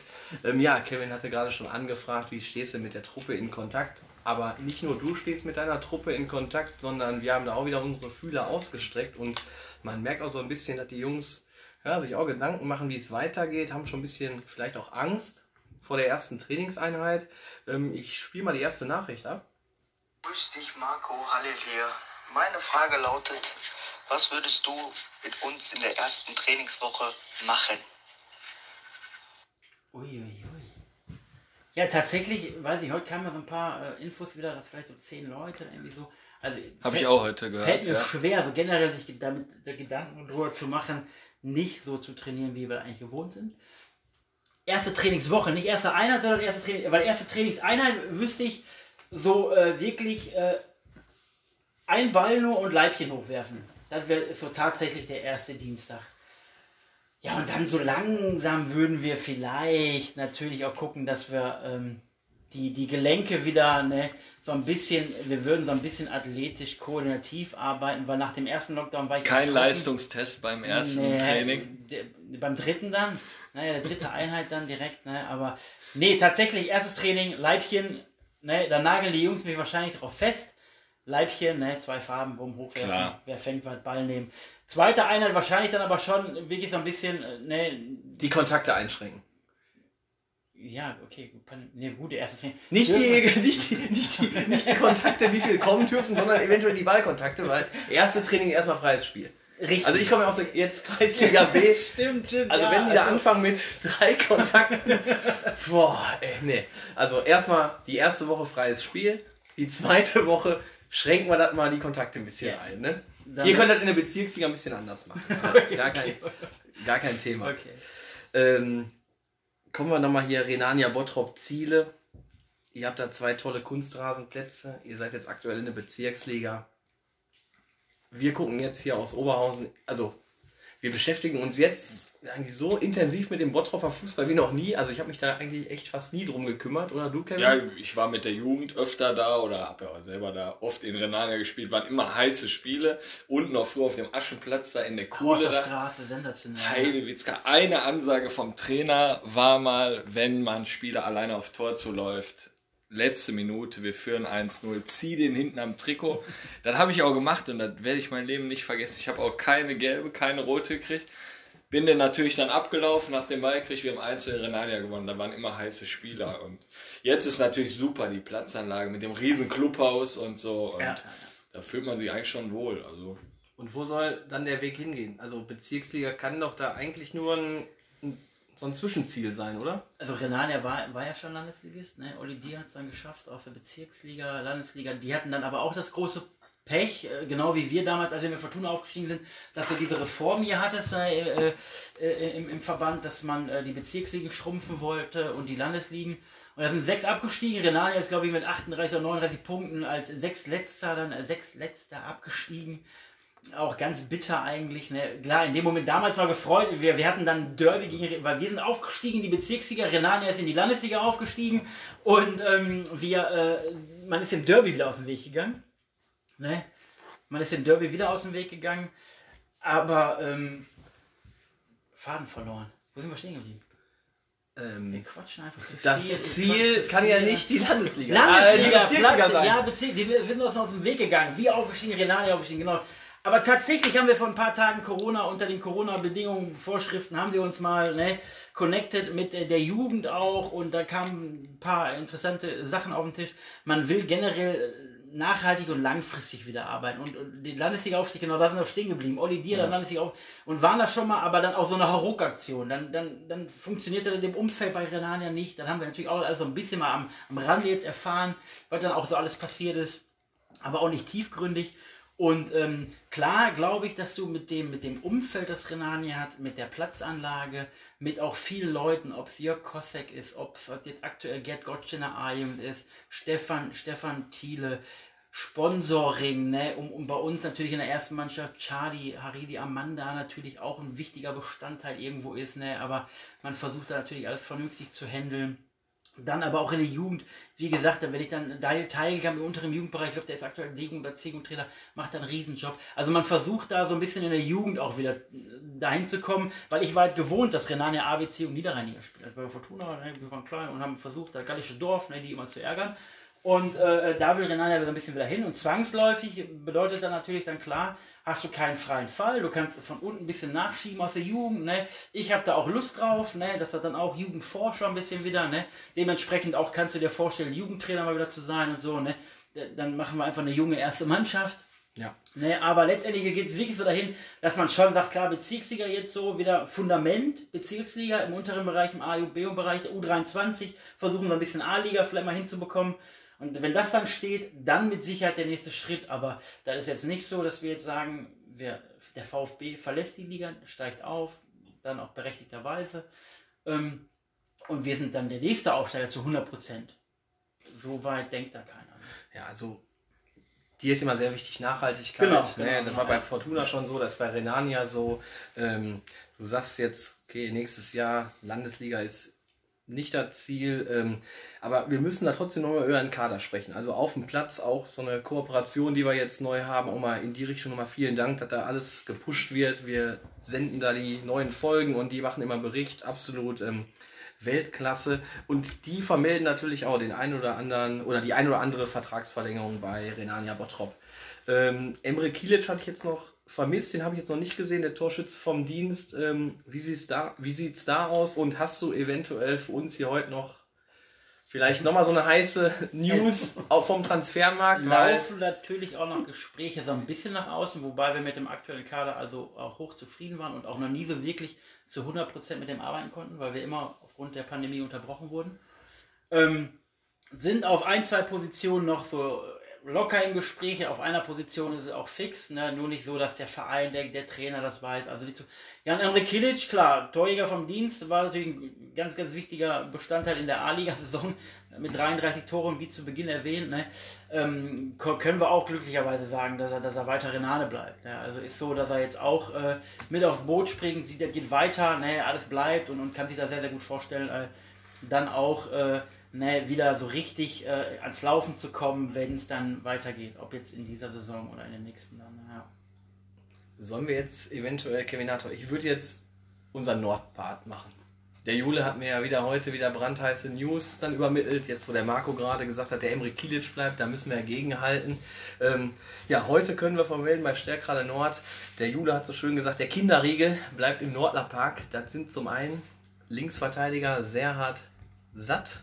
Ähm, ja, Kevin hatte gerade schon angefragt, wie stehst du mit der Truppe in Kontakt? Aber nicht nur du stehst mit deiner Truppe in Kontakt, sondern wir haben da auch wieder unsere Fühler ausgestreckt und man merkt auch so ein bisschen, dass die Jungs ja, sich auch Gedanken machen, wie es weitergeht, haben schon ein bisschen vielleicht auch Angst vor der ersten Trainingseinheit. Ähm, ich spiele mal die erste Nachricht ab. Grüß dich, Marco. Halil hier. Meine Frage lautet, was würdest du mit uns in der ersten Trainingswoche machen? Uiuiui. Ui, ui. Ja, tatsächlich, weiß ich, heute kamen ja so ein paar äh, Infos wieder, dass vielleicht so zehn Leute irgendwie so. Also, Habe ich auch heute gehört. Fällt mir ja. schwer, so generell sich damit der Gedanken drüber zu machen, nicht so zu trainieren, wie wir eigentlich gewohnt sind. Erste Trainingswoche, nicht erste Einheit, sondern erste Training, weil erste Trainingseinheit wüsste ich, so äh, wirklich äh, ein Ball nur und Leibchen hochwerfen. Das wäre so tatsächlich der erste Dienstag. Ja, und dann so langsam würden wir vielleicht natürlich auch gucken, dass wir ähm, die, die Gelenke wieder ne, so ein bisschen, wir würden so ein bisschen athletisch koordinativ arbeiten, weil nach dem ersten Lockdown war ich. Kein Leistungstest beim ersten nee, Training. Der, beim dritten dann, naja, der dritte Einheit dann direkt, ne, aber nee, tatsächlich erstes Training, Leibchen, ne, da nageln die Jungs mich wahrscheinlich drauf fest. Leibchen, ne, zwei Farben, bumm, hochwerfen. Klar. Wer fängt, wird Ball nehmen. Zweite Einheit wahrscheinlich dann aber schon wirklich so ein bisschen, äh, ne. Die Kontakte einschränken. Ja, okay, ne, gute erste Training. Nicht die, nicht, die, nicht, die, nicht die Kontakte, wie viel kommen dürfen, sondern eventuell die Ballkontakte, weil erste Training erstmal freies Spiel. Richtig. Also ich komme aus der jetzt Kreisliga B. stimmt, stimmt. Also ja, wenn die also da anfangen mit drei Kontakten. boah, ey, nee. Also erstmal die erste Woche freies Spiel, die zweite Woche schränken wir das mal die Kontakte ein bisschen Ja. ein. Ne? Dann- Ihr könnt das in der Bezirksliga ein bisschen anders machen. Ja, gar, kein, gar kein Thema. Okay. Ähm, kommen wir nochmal hier, Renania Bottrop Ziele. Ihr habt da zwei tolle Kunstrasenplätze. Ihr seid jetzt aktuell in der Bezirksliga. Wir gucken jetzt hier aus Oberhausen, also wir beschäftigen uns jetzt eigentlich so intensiv mit dem Bottropper Fußball wie noch nie. Also ich habe mich da eigentlich echt fast nie drum gekümmert, oder du, Kevin? Ja, ich war mit der Jugend öfter da oder habe ja auch selber da oft in Renania gespielt. Waren immer heiße Spiele. Unten auch früher auf dem Aschenplatz da in der Kuhle da. Straße, sensationell. Heidewitzka. Eine Ansage vom Trainer war mal, wenn man Spieler alleine auf Tor zuläuft, letzte Minute, wir führen 1-0, zieh den hinten am Trikot. Das habe ich auch gemacht und das werde ich mein Leben nicht vergessen. Ich habe auch keine gelbe, keine rote gekriegt. Bin dann natürlich dann abgelaufen, nach dem Ball wir haben 1 in Renania gewonnen. Da waren immer heiße Spieler. Und jetzt ist natürlich super die Platzanlage mit dem riesen Clubhaus und so. Und Ja. da fühlt man sich eigentlich schon wohl. Also Und wo soll dann der Weg hingehen? Also Bezirksliga kann doch da eigentlich nur ein, so ein Zwischenziel sein, oder? Also Renania war, war ja schon Landesligist, ne? Oli D hat es dann geschafft aus der Bezirksliga, Landesliga. Die hatten dann aber auch das große Pech, äh, genau wie wir damals, als wir mit Fortuna aufgestiegen sind, dass du diese Reform hier hattest äh, äh, äh, im, im Verband, dass man äh, die Bezirksligen schrumpfen wollte und die Landesligen. Und da sind sechs abgestiegen. Renania ist, glaube ich, mit 38 oder 39 Punkten als sechstletzter, dann äh, sechstletzter abgestiegen auch ganz bitter eigentlich. Ne? Klar, in dem Moment damals war gefreut, wir, wir hatten dann Derby gegen, weil wir sind aufgestiegen in die Bezirksliga, Renania ist in die Landesliga aufgestiegen und ähm, wir, äh, man ist dem Derby wieder aus dem Weg gegangen. Ne? Man ist dem Derby wieder aus dem Weg gegangen, aber ähm, Faden verloren. Wo sind wir stehen geblieben? Wir Ähm, quatschen einfach zu viel. das wir Ziel kann ja viel. nicht die Landesliga, Landesliga, äh, die Bezirksliga Platz, sein. ja, Bezirk, die, wir sind uns auf den Weg gegangen. Wir aufgestiegen, Renania aufgestiegen, genau. Aber tatsächlich haben wir vor ein paar Tagen Corona, unter den Corona-Bedingungen, Vorschriften, haben wir uns mal ne, connected mit äh, der Jugend auch und da kamen ein paar interessante Sachen auf den Tisch. Man will generell nachhaltig und langfristig wieder arbeiten und, und die Landesliga-Aufstieg, genau da sind wir stehen geblieben. Olli Dier, dann Landesliga auf und waren da schon mal, aber dann auch so eine Hauruck-Aktion. Dann, dann, dann funktionierte das im Umfeld bei Renania nicht. Dann haben wir natürlich auch alles so ein bisschen mal am, am Rande jetzt erfahren, was dann auch so alles passiert ist, aber auch nicht tiefgründig. Und ähm, klar glaube ich, dass du mit dem, mit dem Umfeld, das Renania hat, mit der Platzanlage, mit auch vielen Leuten, ob es Jörg Kosek ist, ob es jetzt aktuell Gerd Gottschiner Ajum ist, Stefan, Stefan Thiele, Sponsoring, ne, um, um bei uns natürlich in der ersten Mannschaft Chadi, Haridi, Amanda natürlich auch ein wichtiger Bestandteil irgendwo ist, ne, aber man versucht da natürlich alles vernünftig zu handeln. Dann aber auch in der Jugend, wie gesagt, wenn ich dann da teilgenommen im unteren Jugendbereich, ich glaube, der ist aktuell D- oder C-Trainer, macht einen Riesenjob. Also man versucht da so ein bisschen in der Jugend auch wieder dahin zu kommen, weil ich war halt gewohnt, dass Renania ABC und Niederrheiniger spielt. Also bei Fortuna, ne, wir waren klein und haben versucht, das gallische Dorf, ne, die immer zu ärgern. Und äh, da will Renania wieder ein bisschen wieder hin. Und zwangsläufig bedeutet dann natürlich dann klar, hast du keinen freien Fall. Du kannst von unten ein bisschen nachschieben aus der Jugend. Ne? Ich habe da auch Lust drauf, ne? dass das dann auch Jugendforscher ein bisschen wieder. Ne? Dementsprechend auch kannst du dir vorstellen, Jugendtrainer mal wieder zu sein und so. Ne? Dann machen wir einfach eine junge erste Mannschaft. Ja. Ne, aber letztendlich geht es wirklich so dahin, dass man schon sagt, klar, Bezirksliga jetzt so wieder Fundament, Bezirksliga im unteren Bereich, im A- und B-Bereich, der U23, versuchen wir ein bisschen A-Liga vielleicht mal hinzubekommen. Und wenn das dann steht, dann mit Sicherheit der nächste Schritt. Aber da ist jetzt nicht so, dass wir jetzt sagen, wir, der VfB verlässt die Liga, steigt auf, dann auch berechtigterweise. Ähm, und wir sind dann der nächste Aufsteiger zu 100 Prozent. So weit denkt da keiner. Ja, also dir ist immer sehr wichtig Nachhaltigkeit. Genau, ne? genau, das war bei Fortuna schon so, das ist bei Renania so. Ähm, du sagst jetzt, okay, nächstes Jahr Landesliga ist nicht das Ziel, ähm, aber wir müssen da trotzdem nochmal über den Kader sprechen. Also auf dem Platz auch so eine Kooperation, die wir jetzt neu haben, auch mal in die Richtung nochmal vielen Dank, dass da alles gepusht wird. Wir senden da die neuen Folgen und die machen immer Bericht, absolut ähm, Weltklasse. Und die vermelden natürlich auch den einen oder anderen oder die ein oder andere Vertragsverlängerung bei Renania Bottrop. Ähm, Emre Kilic hatte ich jetzt noch vermisst, den habe ich jetzt noch nicht gesehen, der Torschütze vom Dienst. Ähm, wie sieht es da, wie sieht's da aus? Und hast du eventuell für uns hier heute noch vielleicht nochmal so eine heiße News vom Transfermarkt? Laufen natürlich auch noch Gespräche so ein bisschen nach außen, wobei wir mit dem aktuellen Kader also auch hoch zufrieden waren und auch noch nie so wirklich zu 100% mit dem arbeiten konnten, weil wir immer aufgrund der Pandemie unterbrochen wurden. Ähm, sind auf ein, zwei Positionen noch so locker im Gespräch. Auf einer Position ist es auch fix. Ne? Nur nicht so, dass der Verein, der, der Trainer das weiß. Also nicht so. Jan André Kilic, klar, Torjäger vom Dienst, war natürlich ein ganz, ganz wichtiger Bestandteil in der A-Liga-Saison mit 33 Toren, wie zu Beginn erwähnt. Ne? Ähm, können wir auch glücklicherweise sagen, dass er, dass er weiter Renane bleibt. Ne? Also ist so, dass er jetzt auch äh, mit aufs Boot springt, sieht, er geht weiter, ne? alles bleibt und, und kann sich da sehr, sehr gut vorstellen, äh, dann auch. Äh, ne, wieder so richtig äh, ans Laufen zu kommen, wenn es dann weitergeht. Ob jetzt in dieser Saison oder in der nächsten dann. Ja. Sollen wir jetzt eventuell, Kevinator, ich würde jetzt unseren Nordpart machen. Der Jule hat mir ja wieder heute wieder brandheiße News dann übermittelt, jetzt wo der Marco gerade gesagt hat, der Emre Kilic bleibt, da müssen wir ja gegenhalten. Ähm, ja, heute können wir vermelden bei Stärkrade Nord, der Jule hat so schön gesagt, der Kinderriegel bleibt im Nordlerpark. Das sind zum einen Linksverteidiger Serhard Satt,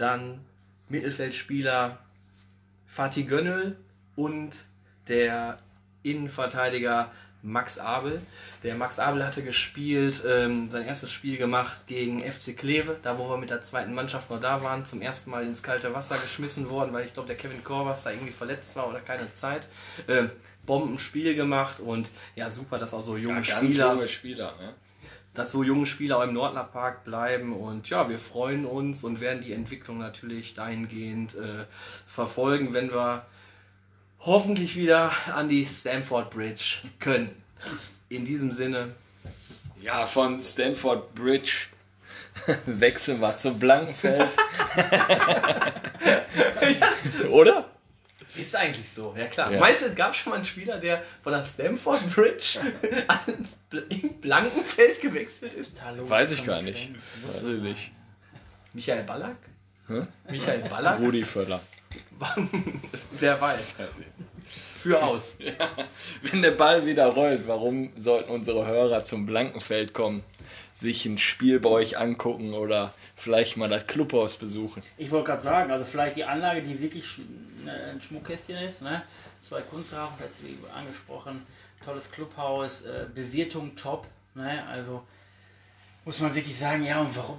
dann Mittelfeldspieler Fatih Gönnel und der Innenverteidiger Max Abel. Der Max Abel hatte gespielt, ähm, sein erstes Spiel gemacht gegen FC Kleve, da wo wir mit der zweiten Mannschaft noch da waren, zum ersten Mal ins kalte Wasser geschmissen worden, weil ich glaube, der Kevin Korvas da irgendwie verletzt war oder keine Zeit. Ähm, Bombenspiel gemacht und ja, super, dass auch so junge ja, ganz Spieler. junge Spieler, ne? Dass so junge Spieler auch im Nordler Park bleiben. Und ja, wir freuen uns und werden die Entwicklung natürlich dahingehend äh, verfolgen, wenn wir hoffentlich wieder an die Stamford Bridge können. In diesem Sinne. Ja, von Stamford Bridge wechseln wir zum Blankenfeld. Oder? Ist eigentlich so, ja klar. Ja. Meinst du, es gab schon mal einen Spieler, der von der Stamford Bridge ans Bl- Blankenfeld gewechselt ist? Weiß ich gar nicht. Muss Weiß ich nicht. Michael Ballack? Hä? Michael Ballack? Rudi Völler. Wer weiß. Für aus. Wenn der Ball wieder rollt, warum sollten unsere Hörer zum Blankenfeld kommen, sich ein Spiel bei euch angucken oder vielleicht mal das Clubhaus besuchen? Ich wollte gerade sagen, also vielleicht die Anlage, die wirklich ne, ein Schmuckkästchen ist, ne? zwei Kunstrafen, jetzt wie angesprochen, tolles Clubhaus, äh, Bewirtung top, ne? also muss man wirklich sagen, ja und warum?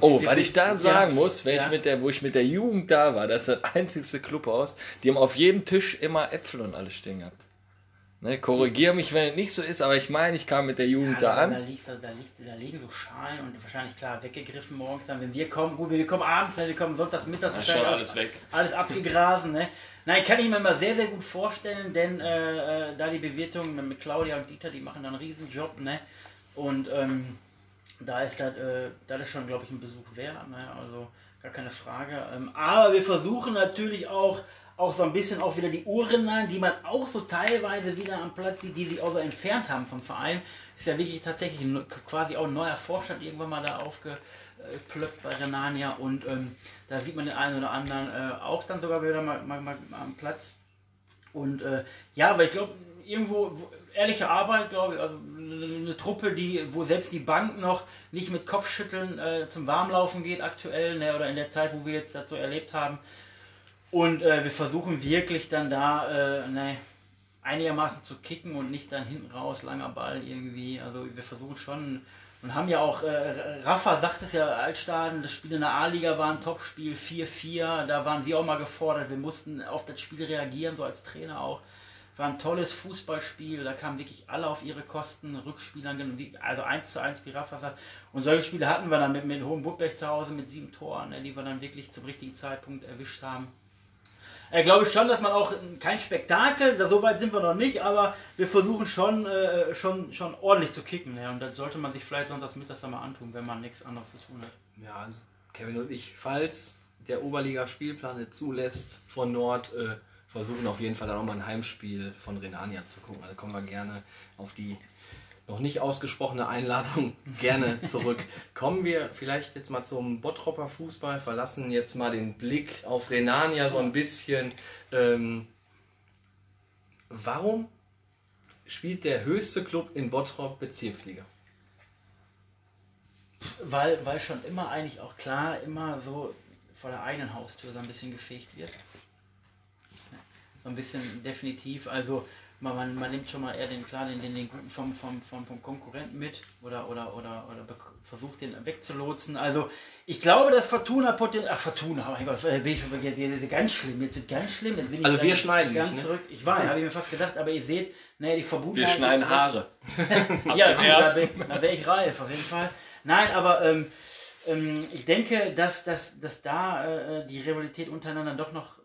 Oh, weil ich da sagen Ja. muss, Ja. ich mit der, wo ich mit der Jugend da war, das ist das einzigste Clubhaus, die haben auf jedem Tisch immer Äpfel und alles stehen gehabt. Ne, korrigiere mich, wenn es nicht so ist, aber ich meine, ich kam mit der Jugend Ja, da da, an. liegt, da, da, liegt, da liegen so Schalen und wahrscheinlich klar weggegriffen morgens dann, wenn wir kommen, gut, wir kommen abends, ne, wir kommen sonntags, mittags, Ja, wahrscheinlich schon alles weg. alles abgegrasen, ne? Nein, kann ich mir mal sehr, sehr gut vorstellen, denn äh, äh, da die Bewirtung mit Claudia und Dieter, die machen da einen riesen Job, ne? Und ähm, da ist das, äh, das ist schon, glaube ich, ein Besuch wert, ne? Also gar keine Frage. Ähm, aber wir versuchen natürlich auch, auch so ein bisschen auch wieder die Uhren, die man auch so teilweise wieder am Platz sieht, die sich auch so entfernt haben vom Verein. Ist ja wirklich tatsächlich quasi auch ein neuer Vorstand irgendwann mal da aufgeplöppt bei Renania und ähm, da sieht man den einen oder anderen äh, auch dann sogar wieder mal, mal, mal am Platz. Und äh, ja, weil ich glaube, irgendwo wo, ehrliche Arbeit, glaube ich, also eine, Truppe, die, wo selbst die Bank noch nicht mit Kopfschütteln äh, zum Warmlaufen geht aktuell, ne, oder in der Zeit, wo wir jetzt so erlebt haben. Und äh, wir versuchen wirklich dann da äh, ne, einigermaßen zu kicken und nicht dann hinten raus, langer Ball irgendwie. Also wir versuchen schon und haben ja auch, äh, Rafa sagt es ja, Altstaden, das Spiel in der A-Liga war ein Topspiel, 4-4, da waren wir auch mal gefordert, wir mussten auf das Spiel reagieren, so als Trainer auch. War ein tolles Fußballspiel, da kamen wirklich alle auf ihre Kosten, Rückspielern, wie- also 1 zu 1, wie Rafa sagt. Und solche Spiele hatten wir dann mit, mit Hohenburg zu Hause mit sieben Toren, ne, die wir dann wirklich zum richtigen Zeitpunkt erwischt haben. Äh, glaube ich schon, dass man auch kein Spektakel, da so weit sind wir noch nicht, aber wir versuchen schon, äh, schon, schon ordentlich zu kicken. Ja, und das sollte man sich vielleicht sonntags mittags dann mal antun, wenn man nichts anderes zu tun hat. Ja, also Kevin und ich, falls der Oberliga-Spielplan zulässt von Nord, äh, versuchen auf jeden Fall dann auch mal ein Heimspiel von Renania zu gucken. Also kommen wir gerne auf die noch nicht ausgesprochene Einladung gerne zurück. Kommen wir vielleicht jetzt mal zum Bottropper Fußball, verlassen jetzt mal den Blick auf Renania so ein bisschen. Ähm, warum spielt der höchste Club in Bottrop Bezirksliga? Weil, weil schon immer eigentlich auch klar, immer so vor der eigenen Haustür so ein bisschen gefegt wird. So ein bisschen definitiv. Also man, man, man nimmt schon mal eher den, klar, den, den, den guten vom, vom, vom, vom Konkurrenten mit oder, oder, oder, oder versucht den wegzulotsen. Also ich glaube, dass Fortuna Potenzial. Ach, Fortuna, oh mein Gott, bin ich schon jetzt, jetzt ganz schlimm. Jetzt wird ganz schlimm. Jetzt bin ich also wir schneiden ganz nicht, ne? zurück. Ich war, habe ich mir fast gedacht, aber ihr seht, naja, die Verbundenheit. Wir schneiden Haare. ja, da wäre wär ich reif, auf jeden Fall. Nein, aber ähm, ähm, ich denke, dass, dass, dass da äh, die Rivalität untereinander doch noch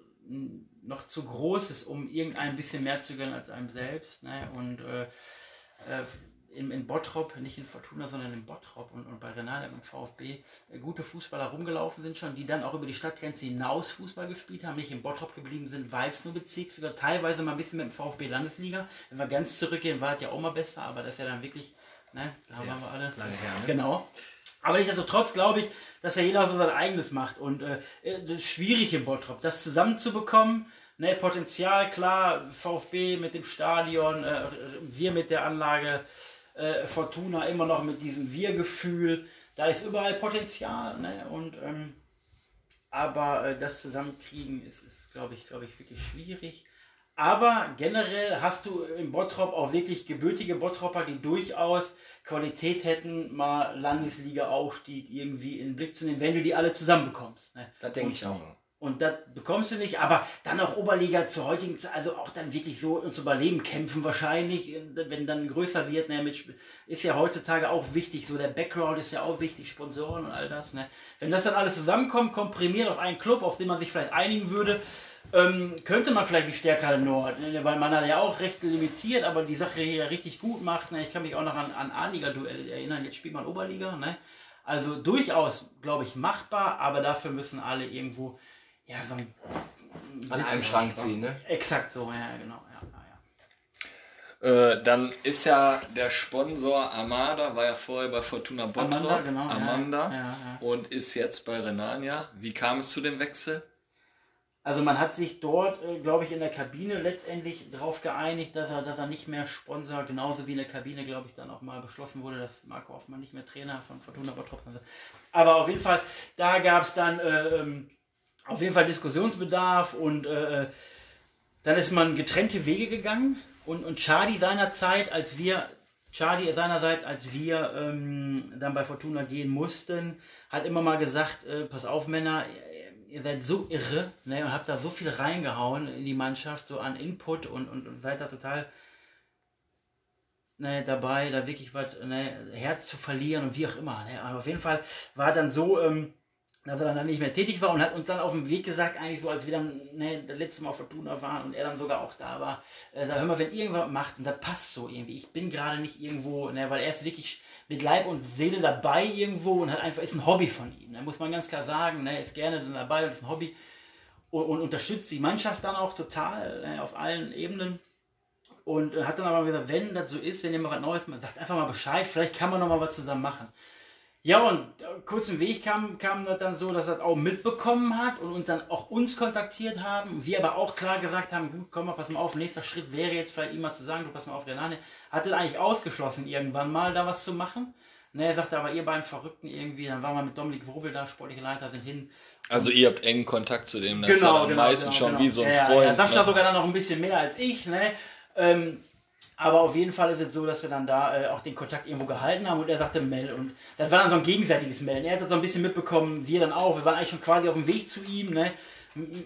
noch zu groß ist, um irgendein bisschen mehr zu gönnen als einem selbst. Ne? Und äh, äh, in, in Bottrop, nicht in Fortuna, sondern in Bottrop und, und bei Renate und VfB äh, gute Fußballer rumgelaufen sind schon, die dann auch über die Stadtgrenze hinaus Fußball gespielt haben, nicht in Bottrop geblieben sind, weil es nur Bezirks, sogar teilweise mal ein bisschen mit dem VfB Landesliga. Wenn wir ganz zurückgehen, war es ja auch mal besser, aber das ist ja dann wirklich, ne, da haben wir alle. Lange her, ne? Genau. Aber nichtsdestotrotz glaube ich, dass ja jeder so sein eigenes macht. Und äh, das ist schwierig im Bottrop, das zusammenzubekommen. Ne, Potenzial, klar, VfB mit dem Stadion, äh, wir mit der Anlage, äh, Fortuna immer noch mit diesem Wir-Gefühl. Da ist überall Potenzial. Ne? Und, ähm, aber äh, das Zusammenkriegen ist, ist glaube ich, glaube ich, wirklich schwierig. Aber generell hast du im Bottrop auch wirklich gebürtige Bottropper, die durchaus Qualität hätten, mal Landesliga-Aufstieg irgendwie in den Blick zu nehmen, wenn du die alle zusammenbekommst. Ne? Das denke ich auch. Und das bekommst du nicht, aber dann auch Oberliga zur heutigen Zeit, also auch dann wirklich so ums Überleben kämpfen wahrscheinlich, wenn dann größer wird, ne, mit, ist ja heutzutage auch wichtig, so der Background ist ja auch wichtig, Sponsoren und all das. Ne. Wenn das dann alles zusammenkommt, komprimiert auf einen Club, auf den man sich vielleicht einigen würde, ähm, könnte man vielleicht wie stärker Nord, ne, weil man ja auch recht limitiert, aber die Sache hier richtig gut macht. Ne? Ich kann mich auch noch an, an A-Liga-Duelle erinnern, jetzt spielt man Oberliga. Ne? Also durchaus, glaube ich, machbar, aber dafür müssen alle irgendwo ja, so ein an einem Schrank ziehen. Ne? Exakt so, ja, genau. Ja, ja. Äh, dann ist ja der Sponsor Amada, war ja vorher bei Fortuna Bottrop, Amanda, genau, Amanda ja, und ist jetzt bei Renania. Wie kam es zu dem Wechsel? Also man hat sich dort, äh, glaube ich, in der Kabine letztendlich darauf geeinigt, dass er, dass er nicht mehr Sponsor, genauso wie in der Kabine, glaube ich, dann auch mal beschlossen wurde, dass Marco Hoffmann nicht mehr Trainer von Fortuna Bottrop ist. Aber auf jeden Fall, da gab es dann äh, ähm, auf jeden Fall Diskussionsbedarf und äh, dann ist man getrennte Wege gegangen und, und Charlie seinerzeit, als wir, Charlie seinerseits, als wir ähm, dann bei Fortuna gehen mussten, hat immer mal gesagt, äh, pass auf Männer, ihr seid so irre ne, und habt da so viel reingehauen in die Mannschaft, so an Input und, und, und seid da total ne, dabei, da wirklich was, ne, Herz zu verlieren und wie auch immer. Ne. Aber auf jeden Fall war dann so, ähm, dass er dann nicht mehr tätig war und hat uns dann auf dem Weg gesagt, eigentlich so, als wir dann ne, das letzte Mal Fortuna waren und er dann sogar auch da war, äh, sag, hör mal, wenn irgendwas macht und das passt so irgendwie, ich bin gerade nicht irgendwo, ne, weil er ist wirklich mit Leib und Seele dabei irgendwo und hat einfach, ist ein Hobby von ihm. Da ne? muss man ganz klar sagen, ne, ist gerne dann dabei und ist ein Hobby und, und unterstützt die Mannschaft dann auch total ne, auf allen Ebenen. Und hat dann aber gesagt, wenn das so ist, wenn ihr mal was Neues macht, sagt einfach mal Bescheid, vielleicht kann man noch mal was zusammen machen. Ja, und äh, kurz im Weg kam, kam das dann so, dass er das auch mitbekommen hat und uns dann auch uns kontaktiert haben. Wir aber auch klar gesagt haben, gut, komm mal, pass mal auf, nächster Schritt wäre jetzt vielleicht ihm mal zu sagen, du pass mal auf, Renane, hat das eigentlich ausgeschlossen, irgendwann mal da was zu machen. Ne, er sagte aber, ihr beiden Verrückten irgendwie, dann waren wir mit Dominik Wrobel da, sportliche Leiter, sind hin. Also ihr habt engen Kontakt zu dem, das genau, ist ja genau, meistens genau, schon genau. wie so ein ja, Freund. Ja, Sascha ne? sogar dann noch ein bisschen mehr als ich, ne? Ähm, aber auf jeden Fall ist es so, dass wir dann da äh, auch den Kontakt irgendwo gehalten haben und er sagte Mel. Und das war dann so ein gegenseitiges Melden. Er hat das so ein bisschen mitbekommen, wir dann auch. Wir waren eigentlich schon quasi auf dem Weg zu ihm. Ne?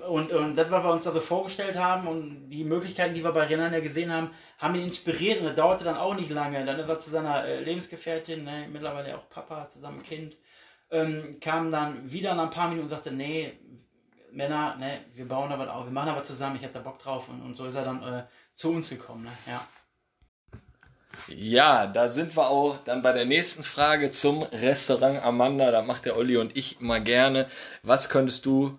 Und, und das, was wir uns da so vorgestellt haben und die Möglichkeiten, die wir bei Renan ja gesehen haben, haben ihn inspiriert und das dauerte dann auch nicht lange. Dann ist er zu seiner äh, Lebensgefährtin, ne? mittlerweile auch Papa, zusammen Kind, ähm, kam dann wieder nach ein paar Minuten und sagte, nee, Männer, ne, wir bauen da was auf, wir machen aber zusammen, ich habe da Bock drauf und, und so ist er dann äh, zu uns gekommen. Ne? Ja. Ja, da sind wir auch dann bei der nächsten Frage zum Restaurant Amanda. Da macht der Olli und ich immer gerne. Was könntest du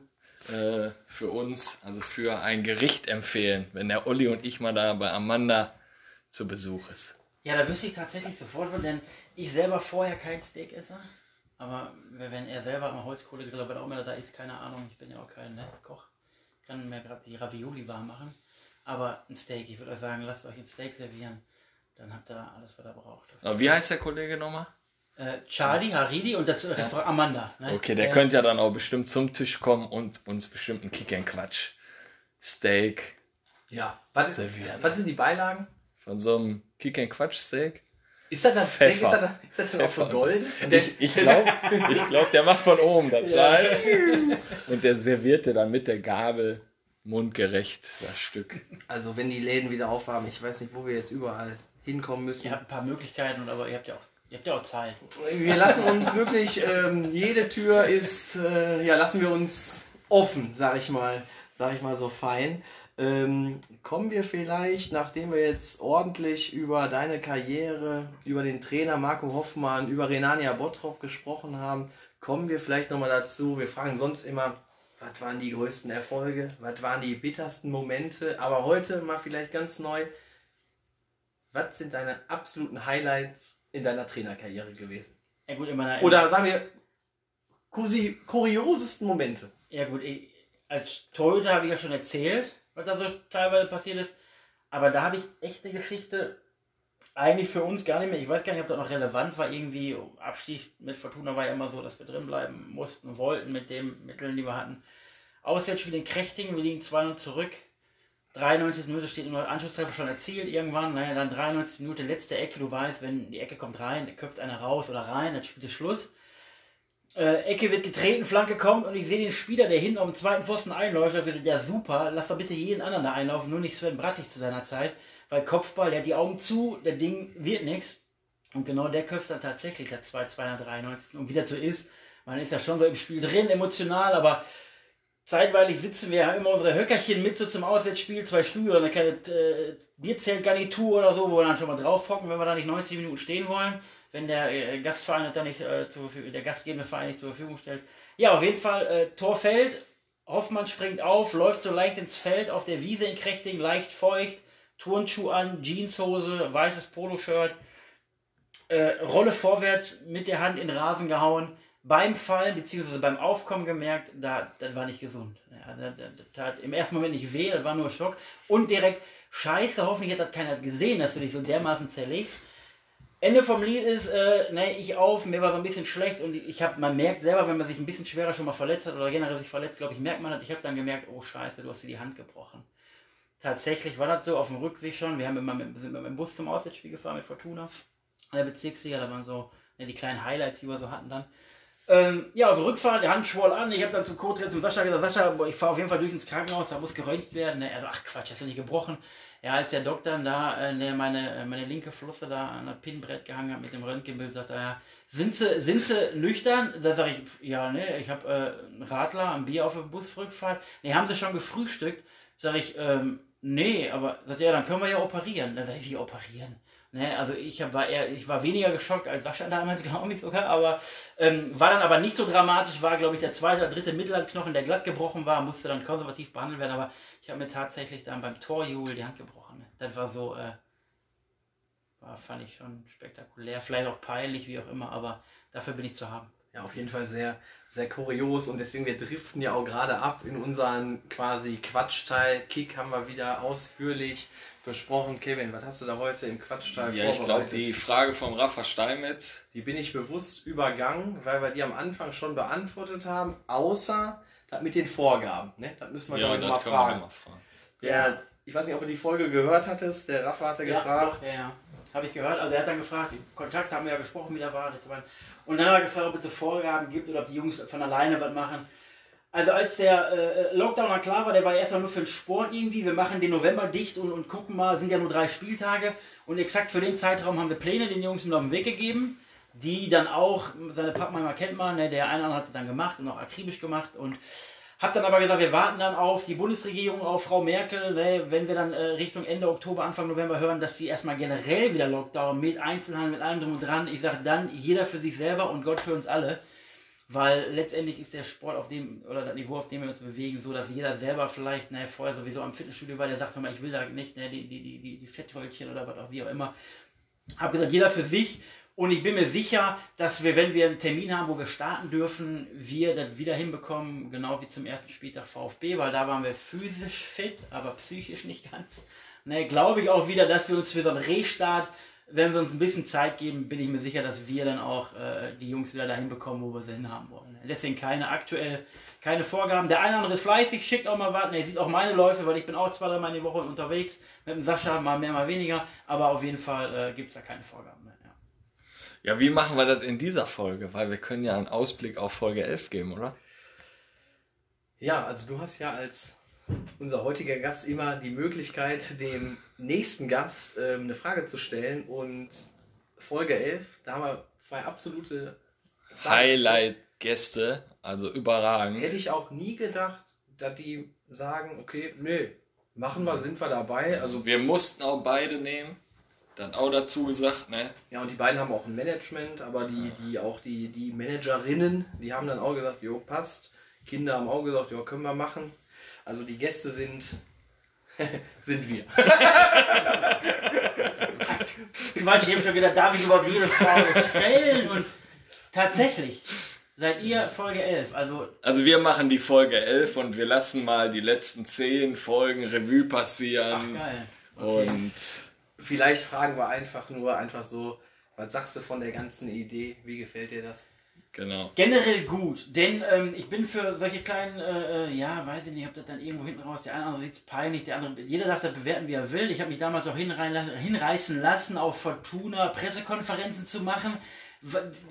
äh, für uns, also für ein Gericht empfehlen, wenn der Olli und ich mal da bei Amanda zu Besuch ist? Ja, da wüsste ich tatsächlich sofort, denn ich selber vorher kein Steak esse. Aber wenn er selber am Holzkohlegrill oder auch immer da ist, keine Ahnung, ich bin ja auch kein ne, Koch, kann mir gerade die Ravioli warm machen. Aber ein Steak, ich würde sagen, lasst euch ein Steak servieren dann habt ihr alles, was ihr braucht. Aber wie heißt der Kollege nochmal? Äh, Charlie, Haridi und das Restaurant Amanda. Ne? Okay, der äh, könnte ja dann auch bestimmt zum Tisch kommen und uns bestimmt einen Kick Quatsch. Steak, Ja. Was, ist, Servieren. was sind die Beilagen? Von so einem Kick-and-Quatsch-Steak. Ist das das Steak? Ist Pfeffer. das, ist das denn auch so. Gold? Ich, ich glaube, ich glaub, der macht von oben das Salz. Und der servierte dann mit der Gabel mundgerecht das Stück. Also wenn die Läden wieder aufhaben, ich weiß nicht, wo wir jetzt überall hinkommen müssen. Ihr habt ein paar Möglichkeiten, aber ihr habt ja auch, ihr habt ja auch Zeit. Wir lassen uns wirklich, ähm, jede Tür ist, äh, ja, lassen wir uns offen, sag ich mal, sag ich mal so fein. Ähm, kommen wir vielleicht, nachdem wir jetzt ordentlich über deine Karriere, über den Trainer Marco Hoffmann, über Renania Bottrop gesprochen haben, kommen wir vielleicht nochmal dazu. Wir fragen sonst immer, was waren die größten Erfolge, was waren die bittersten Momente, aber heute mal vielleicht ganz neu, was sind deine absoluten Highlights in deiner Trainerkarriere gewesen? Ja gut, in meiner, Oder sagen wir, kursi- kuriosesten Momente. Ja gut, ich, als Torhüter habe ich ja schon erzählt, was da so teilweise passiert ist. Aber da habe ich echt eine Geschichte, eigentlich für uns gar nicht mehr. Ich weiß gar nicht, ob das noch relevant war. Irgendwie Abstieg mit Fortuna war ja immer so, dass wir drin bleiben mussten wollten mit den Mitteln, die wir hatten. Auswärtsspiel in Krechtingen, wir liegen 2-0 zurück. 93 Minute steht nur Anschlusstreffer schon erzielt irgendwann. Naja, dann 93 Minute, letzte Ecke. Du weißt, wenn die Ecke kommt rein, köpft einer raus oder rein, dann spielt es Schluss. Äh, Ecke wird getreten, Flanke kommt und ich sehe den Spieler, der hinten auf dem zweiten Pfosten einläuft. Ich ja super, lass doch bitte jeden anderen da einlaufen, nur nicht Sven Brattig zu seiner Zeit. Weil Kopfball, der hat die Augen zu, der Ding wird nichts. Und genau der köpft dann tatsächlich der 2 293. Und wie das so ist, man ist ja schon so im Spiel drin, emotional, aber zeitweilig sitzen wir ja immer unsere Höckerchen mit so zum Auswärtsspiel, zwei Stühle oder eine kleine äh, Bierzeltgarnitur oder so, wo wir dann schon mal drauf hocken, wenn wir da nicht 90 Minuten stehen wollen, wenn der äh, Gastverein dann nicht äh, zur, Verfügung- der gastgebende Verein nicht zur Verfügung stellt. Ja, auf jeden Fall äh, fällt, Hoffmann springt auf, läuft so leicht ins Feld auf der Wiese in Krechting, leicht feucht, Turnschuh an, Jeanshose, weißes Poloshirt, äh, Rolle vorwärts mit der Hand in Rasen gehauen, beim Fallen bzw. beim Aufkommen gemerkt, da, das war nicht gesund. Ja, das, das, tat im ersten Moment nicht weh, das war nur Schock. Und direkt, scheiße, hoffentlich hat das keiner gesehen, dass du dich so dermaßen zerlegst. Ende vom Lied ist, äh, ne, ich auf, mir war so ein bisschen schlecht und ich habe, man merkt selber, wenn man sich ein bisschen schwerer schon mal verletzt hat oder generell sich verletzt, glaube ich, merkt man das. Ich habe dann gemerkt, oh scheiße, du hast dir die Hand gebrochen. Tatsächlich war das so auf dem Rückweg schon. Wir haben immer mit, sind mit dem Bus zum Auswärtsspiel gefahren mit Fortuna. Der Bezirksliga, da waren so ne, die kleinen Highlights, die wir so hatten dann. Ähm, ja, auf der Rückfahrt, der Hand schwoll an. Ich habe dann zum Co-Trainer, zum Sascha gesagt, Sascha, ich fahre auf jeden Fall durch ins Krankenhaus, da muss geröntgt werden. Ne? Er so, ach Quatsch, hast du nicht gebrochen? Ja, als der Doktor da äh, der meine, äh, meine linke Flosse da an das Pinnbrett gehangen hat mit dem Röntgenbild, sagt er, ja, sind sie, sind sie nüchtern? Da sage ich, ja, ne, ich habe äh, einen Radler, ein Bier auf der Busrückfahrt. Ne, haben sie schon gefrühstückt? Sag ich, ähm, nee, aber sagt er, ja, dann können wir ja operieren. Da sage ich, wie operieren? Ne, also ich hab, war eher, ich war weniger geschockt als Sascha damals, glaube ich sogar, aber ähm, war dann aber nicht so dramatisch, war glaube ich der zweite oder dritte Mittelhandknochen, der glatt gebrochen war, musste dann konservativ behandelt werden, aber ich habe mir tatsächlich dann beim Torjubel die Hand gebrochen. Ne? Das war so, äh, war, fand ich schon spektakulär, vielleicht auch peinlich, wie auch immer, aber dafür bin ich zu haben. Ja, auf jeden Fall sehr, sehr kurios und deswegen, wir driften ja auch gerade ab in unseren quasi Quatschteil. Kick haben wir wieder ausführlich besprochen. Kevin, was hast du da heute im Quatschteil Ja, ich glaube, die Frage vom Rafa Steinmetz, Die bin ich bewusst übergangen, weil wir die am Anfang schon beantwortet haben, außer das mit den Vorgaben. Ne? Das müssen wir ja, ja, mal das können wir fragen. nochmal fragen. Der, ich weiß nicht, ob du die Folge gehört hattest. Der Rafa hatte gefragt. Ja, ja. Habe ich gehört. Also er hat dann gefragt, Kontakt haben wir ja gesprochen, wie der war. und dann hat er gefragt, ob es Vorgaben gibt oder ob die Jungs von alleine was machen. Also als der äh, Lockdown dann klar war, der war erstmal nur für den Sport irgendwie. Wir machen den November dicht und, und gucken mal, sind ja nur drei Spieltage. Und exakt für den Zeitraum haben wir Pläne den Jungs mit auf den Weg gegeben, die dann auch, seine Pappenheimer kennt man, ne, der eine oder andere hat dann gemacht und auch akribisch gemacht. Und hab dann aber gesagt, wir warten dann auf die Bundesregierung, auf Frau Merkel, wenn wir dann äh, Richtung Ende Oktober, Anfang November hören, dass die erstmal generell wieder Lockdown mit Einzelhandel, mit allem drum und dran. Ich sage dann, jeder für sich selber und Gott für uns alle. Weil letztendlich ist der Sport auf dem, oder das Niveau, auf dem wir uns bewegen, so, dass jeder selber vielleicht, ne, vorher sowieso am Fitnessstudio war, der sagt, mal, ich will da nicht, ne, die, die, die, die, Fettröllchen oder was auch wie auch immer. Hab gesagt, jeder für sich. Und ich bin mir sicher, dass wir, wenn wir einen Termin haben, wo wir starten dürfen, wir das wieder hinbekommen, genau wie zum ersten Spieltag VfB, weil da waren wir physisch fit, aber psychisch nicht ganz. Ne, Glaube ich auch wieder, dass wir uns für so einen Restart wenn sie uns ein bisschen Zeit geben, bin ich mir sicher, dass wir dann auch äh, die Jungs wieder dahin bekommen, wo wir sie hinhaben wollen. Deswegen keine aktuell, keine Vorgaben. Der eine oder andere ist fleißig, schickt auch mal was. Er sieht auch meine Läufe, weil ich bin auch zwei, dreimal in die Woche unterwegs. Mit dem Sascha mal mehr, mal weniger. Aber auf jeden Fall äh, gibt es da keine Vorgaben. Ja. Wie machen wir das in dieser Folge? Weil wir können ja einen Ausblick auf Folge 11 geben, oder? Ja, also du hast ja als unser heutiger Gast immer die Möglichkeit, dem nächsten Gast ähm, eine Frage zu stellen. Und Folge 11, da haben wir zwei absolute. Highlight-Gäste, also überragend. Hätte ich auch nie gedacht, dass die sagen, okay, nee, machen wir, sind wir dabei. Also Wir mussten auch beide nehmen. Dann auch dazu gesagt, ne? Ja, und die beiden haben auch ein Management, aber die, die auch die, die Managerinnen, die haben dann auch gesagt, jo, passt. Kinder haben auch gesagt, ja, können wir machen. Also die Gäste sind, sind wir. Quatsch, ich habe schon gedacht, darf ich überhaupt jede Frage stellen? Und tatsächlich seid ihr Folge 11. Also Also wir machen die Folge 11 und wir lassen mal die letzten 10 Folgen Revue passieren. Ach geil. Okay. Und Vielleicht fragen wir einfach nur, einfach so, was sagst du von der ganzen Idee? Wie gefällt dir das? genau. Generell gut, denn ähm, ich bin für solche kleinen, äh, äh, ja, weiß ich nicht, ob das dann irgendwo hinten raus, der eine andere sieht es peinlich, der andere, jeder darf das bewerten, wie er will. Ich habe mich damals auch hinreißen lassen, auf Fortuna Pressekonferenzen zu machen.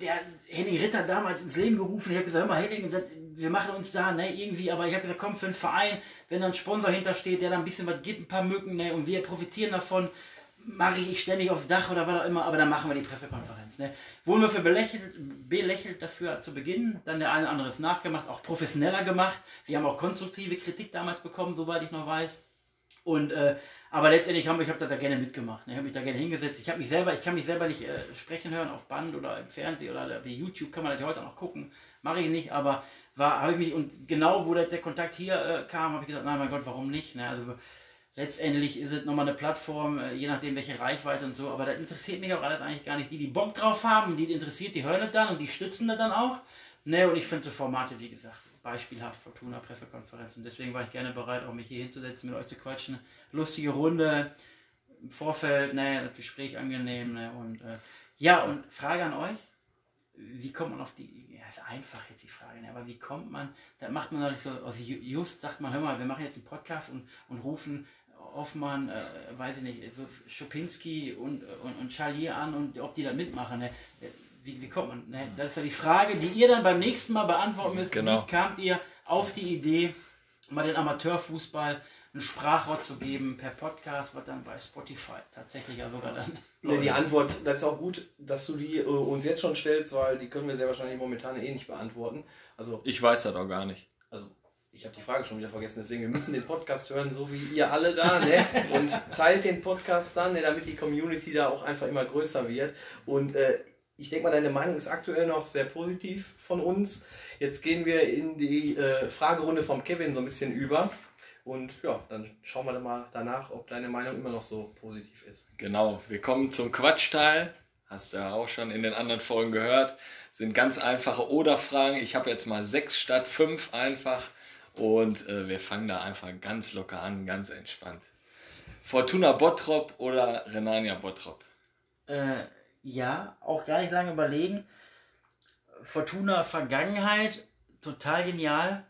Der Henning Ritter damals ins Leben gerufen, ich habe gesagt, hör mal, Henning, wir machen uns da, ne, irgendwie, aber ich habe gesagt, komm, für einen Verein, wenn da ein Sponsor hintersteht, der da ein bisschen was gibt, ein paar Mücken, ne, und wir profitieren davon, mache ich ständig aufs Dach oder was auch immer, aber dann machen wir die Pressekonferenz. Ne? Wurden wir für belächelt, belächelt dafür zu Beginn, dann der eine oder andere ist nachgemacht, auch professioneller gemacht. Wir haben auch konstruktive Kritik damals bekommen, soweit ich noch weiß. Und äh, aber letztendlich habe ich habe das da gerne mitgemacht. Ne? Ich habe mich da gerne hingesetzt. Ich mich selber, ich kann mich selber nicht äh, sprechen hören auf Band oder im Fernsehen oder bei YouTube kann man das heute auch noch gucken. Mache ich nicht, aber habe ich mich und genau wo jetzt der Kontakt hier äh, kam, habe ich gesagt, nein, mein Gott, warum nicht? Ne? Also letztendlich ist es nochmal eine Plattform, äh, je nachdem welche Reichweite und so, aber das interessiert mich auch alles eigentlich gar nicht. Die, die Bock drauf haben, die interessiert, die hören es dann und die stützen das dann auch. Ne, und ich finde so Formate, wie gesagt, beispielhaft Fortuna Pressekonferenz. Und deswegen war ich gerne bereit, auch mich hier hinzusetzen, mit euch zu quatschen. Lustige Runde im Vorfeld, ne, das Gespräch angenehm, ne, und äh, ja, und Frage an euch. Wie kommt man auf die, ja, ist einfach jetzt die Frage, ne, aber wie kommt man, da macht man doch nicht so, Ju- just sagt man, hör mal, wir machen jetzt einen Podcast und, und rufen Hoffmann, äh, weiß ich nicht, so Schopinski und, und, und Charlier an und ob die da mitmachen. Ne? Wie, wie kommt man? Ne? Das ist ja die Frage, die ihr dann beim nächsten Mal beantworten müsst. Genau. Wie kamt ihr auf die Idee, mal den Amateurfußball ein Sprachrohr zu geben per Podcast, was dann bei Spotify tatsächlich ja sogar dann. Ne, die Antwort, das ist auch gut, dass du die äh, uns jetzt schon stellst, weil die können wir sehr wahrscheinlich momentan eh nicht beantworten. Also, Ich weiß das auch gar nicht. Ich habe die Frage schon wieder vergessen, deswegen wir müssen den Podcast hören, so wie ihr alle da, ne? Und teilt den Podcast dann, ne, damit die Community da auch einfach immer größer wird. Und äh, ich denke mal, deine Meinung ist aktuell noch sehr positiv von uns. Jetzt gehen wir in die äh, Fragerunde vom Kevin so ein bisschen über. Und ja, dann schauen wir dann mal danach, ob deine Meinung immer noch so positiv ist. Genau, wir kommen zum Quatschteil. Hast du ja auch schon in den anderen Folgen gehört. Sind ganz einfache Oder-Fragen. Ich habe jetzt mal sechs statt fünf einfach. Und äh, wir fangen da einfach ganz locker an, ganz entspannt. Fortuna Bottrop oder Renania Bottrop? Äh, ja, auch gar nicht lange überlegen. Fortuna Vergangenheit, total genial.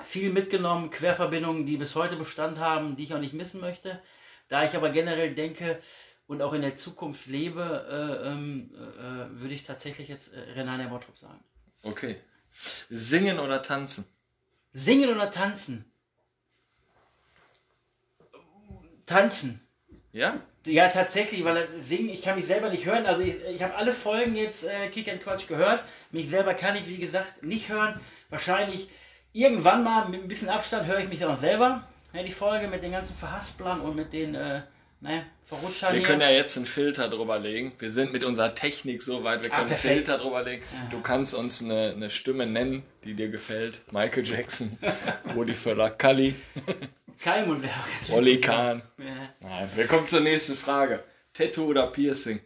Viel mitgenommen, Querverbindungen, die bis heute Bestand haben, die ich auch nicht missen möchte. Da ich aber generell denke und auch in der Zukunft lebe, äh, ähm, äh, würde ich tatsächlich jetzt äh, Renania Bottrop sagen. Okay. Singen oder tanzen? Singen oder tanzen? Tanzen. Ja? Ja, tatsächlich, weil singen, ich kann mich selber nicht hören. Also ich, ich habe alle Folgen jetzt äh, Kick and Quatsch gehört. Mich selber kann ich, wie gesagt, nicht hören. Wahrscheinlich irgendwann mal mit ein bisschen Abstand höre ich mich dann auch selber. Ja, die Folge mit den ganzen Verhasplern und mit den äh, ne, Verrutschern Wir hier. können ja jetzt einen Filter drüber legen. Wir sind mit unserer Technik so weit, wir Ah, können einen. Filter drüber legen. Du kannst uns eine, eine Stimme nennen, die dir gefällt. Michael Jackson, Woody Völler, Kalli, Keimund wäre auch jetzt Olli Kahn. Ja. Nein, wir kommen zur nächsten Frage. Tattoo oder Piercing?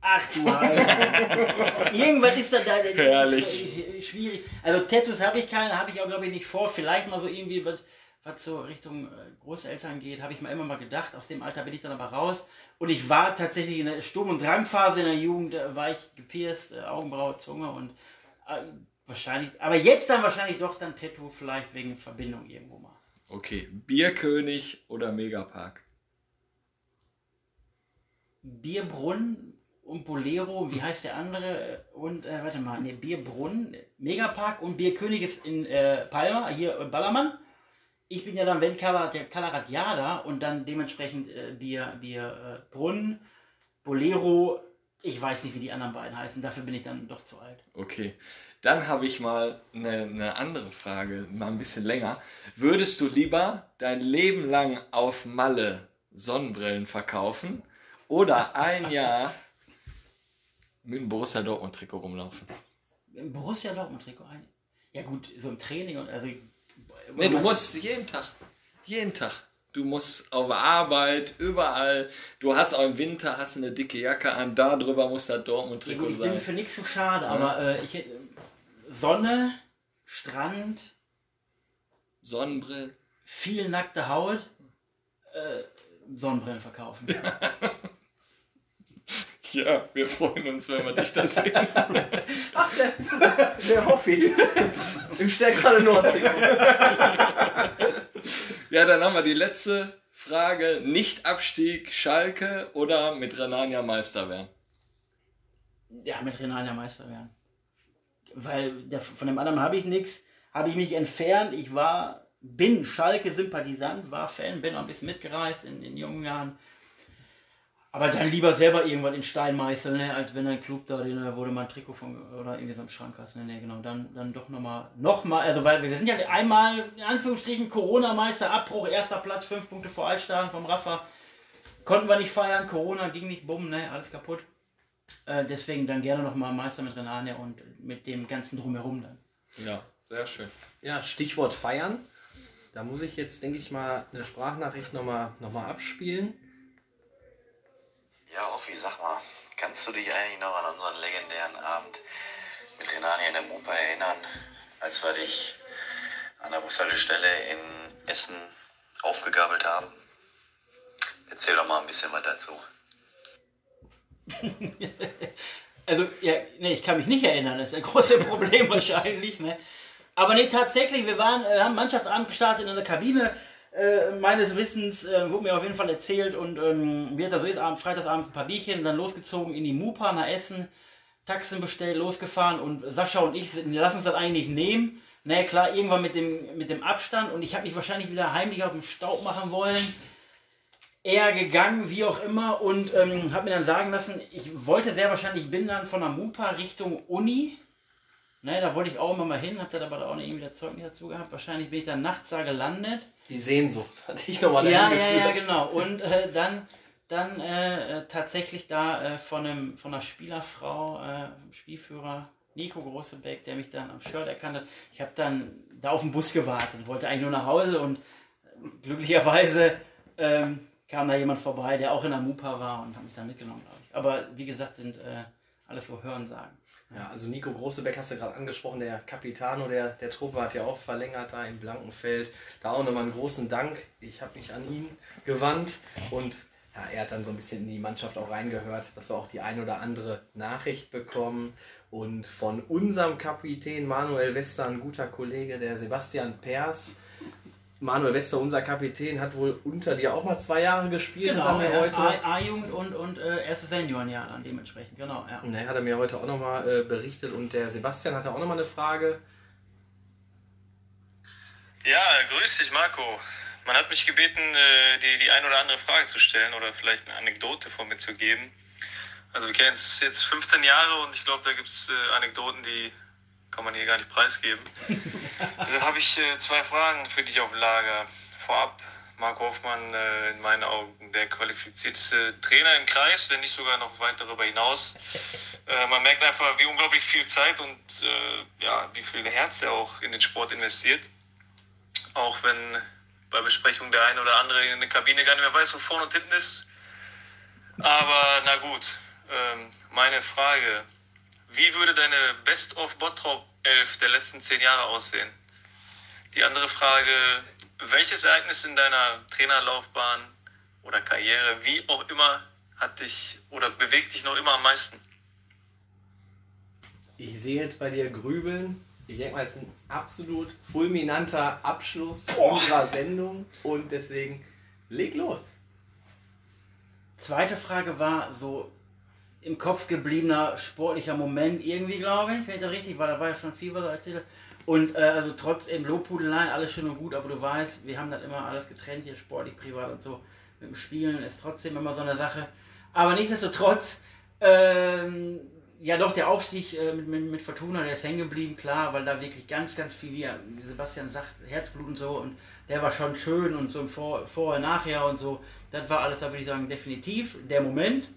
Ach du Heilige. Irgendwas ist da, da Herrlich. schwierig. Also Tattoos habe ich keine, habe ich auch glaube ich nicht vor. Vielleicht mal so irgendwie was, was so Richtung äh, Großeltern geht, habe ich mir immer mal gedacht. Aus dem Alter bin ich dann aber raus. Und ich war tatsächlich in der Sturm- und Drangphase in der Jugend, äh, war ich gepierst, äh, Augenbraue, Zunge und äh, wahrscheinlich, aber jetzt dann wahrscheinlich doch dann Tattoo, vielleicht wegen Verbindung irgendwo mal. Okay, Bierkönig oder Megapark? Bierbrunn und Bolero, wie heißt der andere? Und, äh, warte mal, ne, Bierbrunn, Megapark und Bierkönig ist in äh, Palma, hier in Ballermann. Ich bin ja dann wenn Kala- der Calaratiada und dann dementsprechend äh, Bier, Bier äh, Brunn, Bolero, ich weiß nicht, wie die anderen beiden heißen, dafür bin ich dann doch zu alt. Okay, dann habe ich mal eine, eine andere Frage, mal ein bisschen länger. Würdest du lieber dein Leben lang auf Malle Sonnenbrillen verkaufen oder ein Jahr mit dem Borussia Dortmund Trikot rumlaufen? Borussia Dortmund Trikot ein. Ja gut, so im Training und also. Nee, du musst jeden Tag, jeden Tag. Du musst auf Arbeit, überall. Du hast auch im Winter hast eine dicke Jacke an, da drüber muss das Dortmund Ja, Trikot gut, ich bin sein. für nichts zu schade, aber äh, ich Sonne, Strand, Sonnenbrillen. viel nackte Haut, äh, Sonnenbrillen verkaufen. Ja, wir freuen uns, wenn wir dich da sehen. Ach, der, ist, der Hoffi. Im stärkeren Nordtrikot. Ja, dann haben wir die letzte Frage. Nicht Abstieg Schalke oder mit Renania Meister werden? ja, mit Renania Meister werden. Weil der, von dem anderen habe ich nichts, habe ich mich entfernt. Ich war, bin Schalke-Sympathisant, war Fan, bin auch ein bisschen mitgereist in, in jungen Jahren. Aber dann lieber selber irgendwann in Stein meißeln, ne, als wenn ein Club da, den, wo du mal ein Trikot von, oder irgendwie so im Schrank hast. Ne, ne, genau, dann, dann doch nochmal, nochmal, also weil wir sind ja einmal, in Anführungsstrichen, Corona-Meister, Abbruch, erster Platz, fünf Punkte vor Altstadion vom Rafa. Konnten wir nicht feiern, Corona ging nicht, bumm, ne, alles kaputt. Äh, deswegen dann gerne nochmal Meister mit Renania und mit dem ganzen Drumherum dann. Ja, sehr schön. Ja, Stichwort feiern. Da muss ich jetzt, denke ich mal, eine Sprachnachricht nochmal noch mal abspielen. Ja, Offi, sag mal, kannst du dich eigentlich noch an unseren legendären Abend mit Renani in der Mupa erinnern, als wir dich an der Bushaltestelle in Essen aufgegabelt haben? Erzähl doch mal ein bisschen was dazu. Also, ja, nee, ich kann mich nicht erinnern, das ist ein großes Problem wahrscheinlich, ne? Aber nee, tatsächlich, wir waren, äh, haben Mannschaftsabend gestartet in der Kabine. Äh, meines Wissens äh, wurde mir auf jeden Fall erzählt und ähm, das da so ist, abend, freitagsabends ein paar Bierchen, dann losgezogen in die Mupa nach Essen, Taxen bestellt, losgefahren und Sascha und ich lassen uns das eigentlich nehmen. Na klar, irgendwann mit dem, mit dem Abstand und ich habe mich wahrscheinlich wieder heimlich auf dem Staub machen wollen. eher gegangen, wie auch immer, und ähm, habe mir dann sagen lassen, ich wollte sehr wahrscheinlich, ich bin dann von der MUPA Richtung Uni. Ne, da wollte ich auch immer mal hin, habe dann aber da auch nicht irgendwie das Zeugnis dazu gehabt. Wahrscheinlich bin ich dann nachts da gelandet. Die Sehnsucht hatte ich nochmal Ja, ja, ja, genau. Und äh, dann, dann äh, äh, tatsächlich da äh, von, einem, von einer Spielerfrau, äh, Spielführer Nico Großebeck, der mich dann am Shirt erkannt hat. Ich habe dann da auf den Bus gewartet, wollte eigentlich nur nach Hause und glücklicherweise ähm, kam da jemand vorbei, der auch in der Mupa war und hat mich dann mitgenommen, glaube ich. Aber wie gesagt, sind äh, alles so Hörensagen. Ja, also Nico Großebeck hast du gerade angesprochen, der Capitano der, der Truppe hat ja auch verlängert da in Blankenfeld. Da auch nochmal einen großen Dank. Ich habe mich an ihn gewandt und ja, er hat dann so ein bisschen in die Mannschaft auch reingehört, dass wir auch die ein oder andere Nachricht bekommen. Und von unserem Kapitän Manuel Wester, ein guter Kollege, der Sebastian Pers. Manuel Wester, unser Kapitän, hat wohl unter dir auch mal zwei Jahre gespielt, hat er mir ja, heute. A-Jugend und, und äh, erste Seniorenjahr dann dementsprechend, genau. Ja. Ne, hat er mir heute auch nochmal äh, berichtet und der Sebastian hatte auch nochmal eine Frage. Ja, grüß dich, Marco. Man hat mich gebeten, äh, die, die ein oder andere Frage zu stellen oder vielleicht eine Anekdote von mir zu geben. Also wir kennen uns jetzt 15 Jahre und ich glaube, da gibt es äh, Anekdoten, die kann man hier gar nicht preisgeben. Deshalb habe ich äh, zwei Fragen für dich auf Lager. Vorab, Marco Hoffmann, äh, in meinen Augen der qualifizierteste Trainer im Kreis, wenn nicht sogar noch weit darüber hinaus. Äh, man merkt einfach, wie unglaublich viel Zeit und äh, ja, wie viel Herz er auch in den Sport investiert. Auch wenn bei Besprechung der eine oder andere in der Kabine gar nicht mehr weiß, wo vorne und hinten ist. Aber na gut, ähm, meine Frage. Wie würde deine Best of Bottrop 11 der letzten zehn Jahre aussehen? Die andere Frage, welches Ereignis in deiner Trainerlaufbahn oder Karriere, wie auch immer, hat dich oder bewegt dich noch immer am meisten? Ich sehe jetzt bei dir grübeln. Ich denke mal, es ist ein absolut fulminanter Abschluss unserer Sendung und deswegen leg los. Zweite Frage war so im Kopf gebliebener sportlicher Moment irgendwie, glaube ich, wenn ich da richtig war. Da war ja schon viel, was er erzählt. Und äh, also trotz eben Lobhudeleien, alles schön und gut, aber du weißt, wir haben dann immer alles getrennt, hier sportlich, privat und so. Mit dem Spielen ist trotzdem immer so eine Sache. Aber nichtsdestotrotz, ähm, ja doch, der Aufstieg äh, mit, mit, mit Fortuna, der ist hängen geblieben, klar, weil da wirklich ganz, ganz viel, wie Sebastian sagt, Herzblut und so und der war schon schön und so im Vor, Vorher, Nachher und so. Das war alles, da würde ich sagen, definitiv der Moment.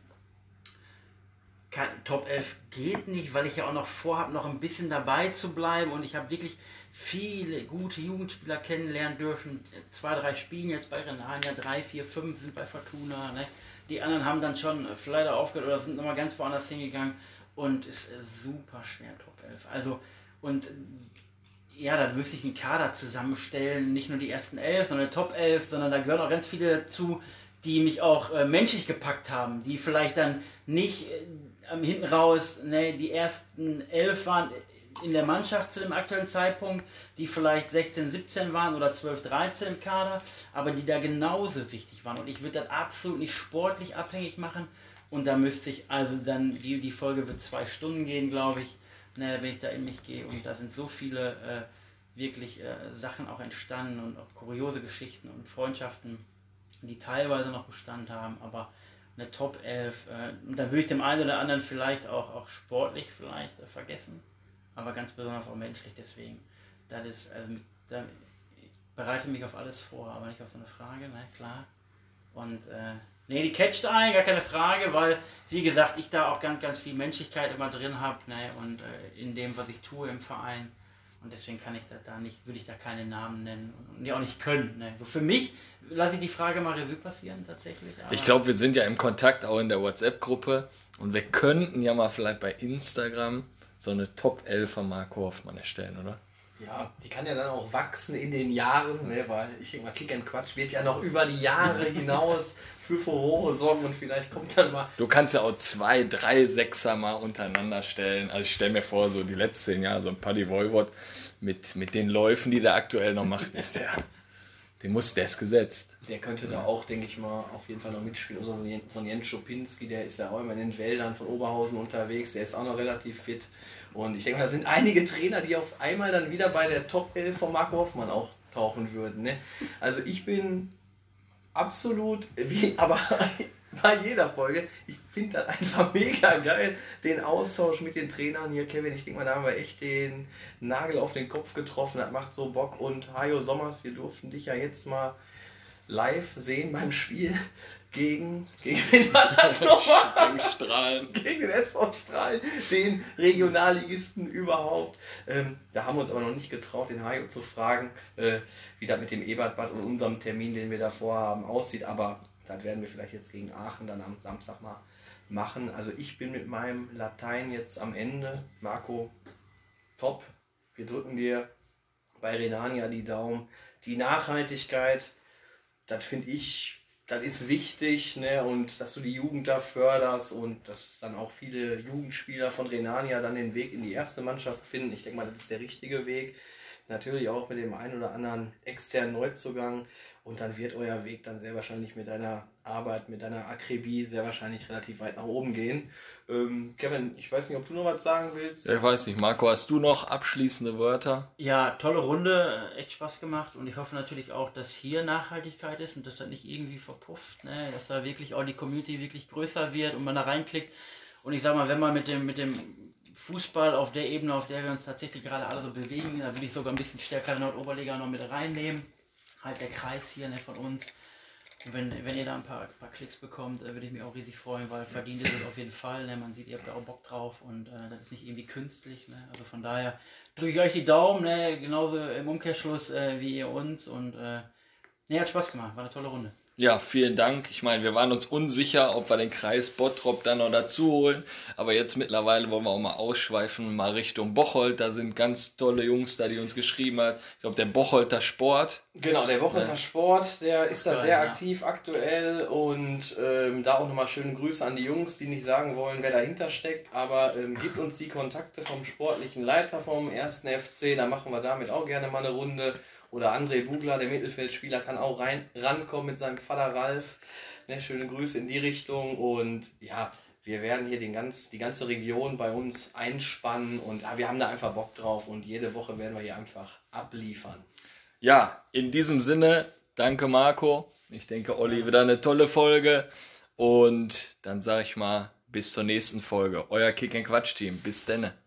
Kein, Top 11 geht nicht, weil ich ja auch noch vorhabe, noch ein bisschen dabei zu bleiben und ich habe wirklich viele gute Jugendspieler kennenlernen dürfen. Zwei, drei spielen jetzt bei Renania, drei, vier, fünf sind bei Fortuna. Ne? Die anderen haben dann schon vielleicht aufgehört oder sind nochmal ganz woanders hingegangen und ist super schwer Top 11. Also, und ja, da müsste ich einen Kader zusammenstellen, nicht nur die ersten elf, sondern Top 11, sondern da gehören auch ganz viele dazu, die mich auch äh, menschlich gepackt haben, die vielleicht dann nicht äh, hinten raus, ne, die ersten elf waren in der Mannschaft zu dem aktuellen Zeitpunkt, die vielleicht 16, 17 waren oder 12, 13 im Kader, aber die da genauso wichtig waren. Und ich würde das absolut nicht sportlich abhängig machen. Und da müsste ich, also dann, die, die Folge wird zwei Stunden gehen, glaube ich, ne, wenn ich da in mich gehe. Und da sind so viele äh, wirklich äh, Sachen auch entstanden und auch kuriose Geschichten und Freundschaften, die teilweise noch Bestand haben, aber eine Top 11. Äh, und dann würde ich dem einen oder anderen vielleicht auch, auch sportlich vielleicht äh, vergessen aber ganz besonders auch menschlich. Deswegen, das ist, also, da, ich mich auf alles vor, aber nicht auf so eine Frage, ne, klar. Und, äh, nee, die catcht ein, gar keine Frage, weil, wie gesagt, ich da auch ganz, ganz viel Menschlichkeit immer drin habe, ne, und äh, in dem, was ich tue im Verein. Und deswegen kann ich da, da nicht, würde ich da keine Namen nennen und die auch nicht können. Ne. So für mich lasse ich die Frage mal Revue passieren tatsächlich. ich glaube, wir sind ja im Kontakt auch in der WhatsApp-Gruppe und wir könnten ja mal vielleicht bei Instagram so eine Top 11 von Marco Hoffmann erstellen, oder? Ja, die kann ja dann auch wachsen in den Jahren, ne, weil ich denke mal, Kick and Quatsch wird ja noch über die Jahre hinaus für Furore sorgen und vielleicht kommt dann mal. Du kannst ja auch zwei, drei Sechser mal untereinander stellen. Also ich stelle mir vor, so die letzten Jahre, so ein Paddy Voivod mit, mit den Läufen, die der aktuell noch macht, ist der. Den muss, der ist gesetzt. Der könnte da auch, denke ich mal, auf jeden Fall noch mitspielen. Oder so ein Jens Schopinski, der ist ja auch immer in den Wäldern von Oberhausen unterwegs, der ist auch noch relativ fit. Und ich denke mal, da sind einige Trainer, die auf einmal dann wieder bei der Top 11 von Marco Hoffmann auch tauchen würden. Ne? Also ich bin absolut, wie aber bei jeder Folge, ich finde das einfach mega geil, den Austausch mit den Trainern hier, Kevin. Ich denke mal, da haben wir echt den Nagel auf den Kopf getroffen. Das macht so Bock. Und Hajo Sommers, wir durften dich ja jetzt mal live sehen beim Spiel gegen, gegen wen war das Gegen Strahlen. Gegen den SV Strahlen, den Regionalligisten überhaupt. Ähm, da haben wir uns aber noch nicht getraut, den Hajo zu fragen, äh, wie das mit dem Ebertbad und unserem Termin, den wir davor haben, aussieht. Aber das werden wir vielleicht jetzt gegen Aachen dann am Samstag mal machen. Also ich bin mit meinem Latein jetzt am Ende. Marco, top. Wir drücken dir bei Renania die Daumen. Die Nachhaltigkeit, das finde ich das ist wichtig, ne? Und dass du die Jugend da förderst und dass dann auch viele Jugendspieler von Renania dann den Weg in die erste Mannschaft finden. Ich denke mal, das ist der richtige Weg. Natürlich auch mit dem einen oder anderen externen Neuzugang. Und dann wird euer Weg dann sehr wahrscheinlich mit deiner Arbeit, mit deiner Akribie sehr wahrscheinlich relativ weit nach oben gehen. Ähm, Kevin, ich weiß nicht, ob du noch was sagen willst. Ja, ich weiß nicht. Marco, hast du noch abschließende Wörter? Ja, tolle Runde, echt Spaß gemacht und ich hoffe natürlich auch, dass hier Nachhaltigkeit ist und dass das nicht irgendwie verpufft, ne? dass da wirklich auch die Community wirklich größer wird und man da reinklickt. Und ich sag mal, wenn man mit dem, mit dem Fußball auf der Ebene, auf der wir uns tatsächlich gerade alle so bewegen, da will ich sogar ein bisschen stärker Nordoberliga noch mit reinnehmen halt der Kreis hier ne, von uns. Und wenn, wenn ihr da ein paar, paar Klicks bekommt, äh, würde ich mich auch riesig freuen, weil verdient ihr das auf jeden Fall. Ne? Man sieht, ihr habt da auch Bock drauf und äh, das ist nicht irgendwie künstlich. Ne? Also von daher drücke ich euch die Daumen, ne? genauso im Umkehrschluss äh, wie ihr uns. Und äh, ne, hat Spaß gemacht, war eine tolle Runde. Ja, vielen Dank. Ich meine, wir waren uns unsicher, ob wir den Kreis Bottrop dann noch dazu holen. Aber jetzt mittlerweile wollen wir auch mal ausschweifen, mal Richtung Bocholt. Da sind ganz tolle Jungs da, die uns geschrieben hat. Ich glaube, der Bocholter Sport. Genau, der Wochenender Sport, der ist da sehr ja. aktiv aktuell und ähm, da auch nochmal schöne Grüße an die Jungs, die nicht sagen wollen, wer dahinter steckt, aber ähm, gibt uns die Kontakte vom sportlichen Leiter vom 1. FC, da machen wir damit auch gerne mal eine Runde. Oder André Bugler, der Mittelfeldspieler, kann auch rein, rankommen mit seinem Vater Ralf. Ne, schöne Grüße in die Richtung und ja, wir werden hier den ganz, die ganze Region bei uns einspannen und ja, wir haben da einfach Bock drauf und jede Woche werden wir hier einfach abliefern. Ja, in diesem Sinne, danke Marco. Ich denke, Olli, wieder eine tolle Folge. Und dann sage ich mal, bis zur nächsten Folge. Euer Kick and Quatsch Team. Bis denne.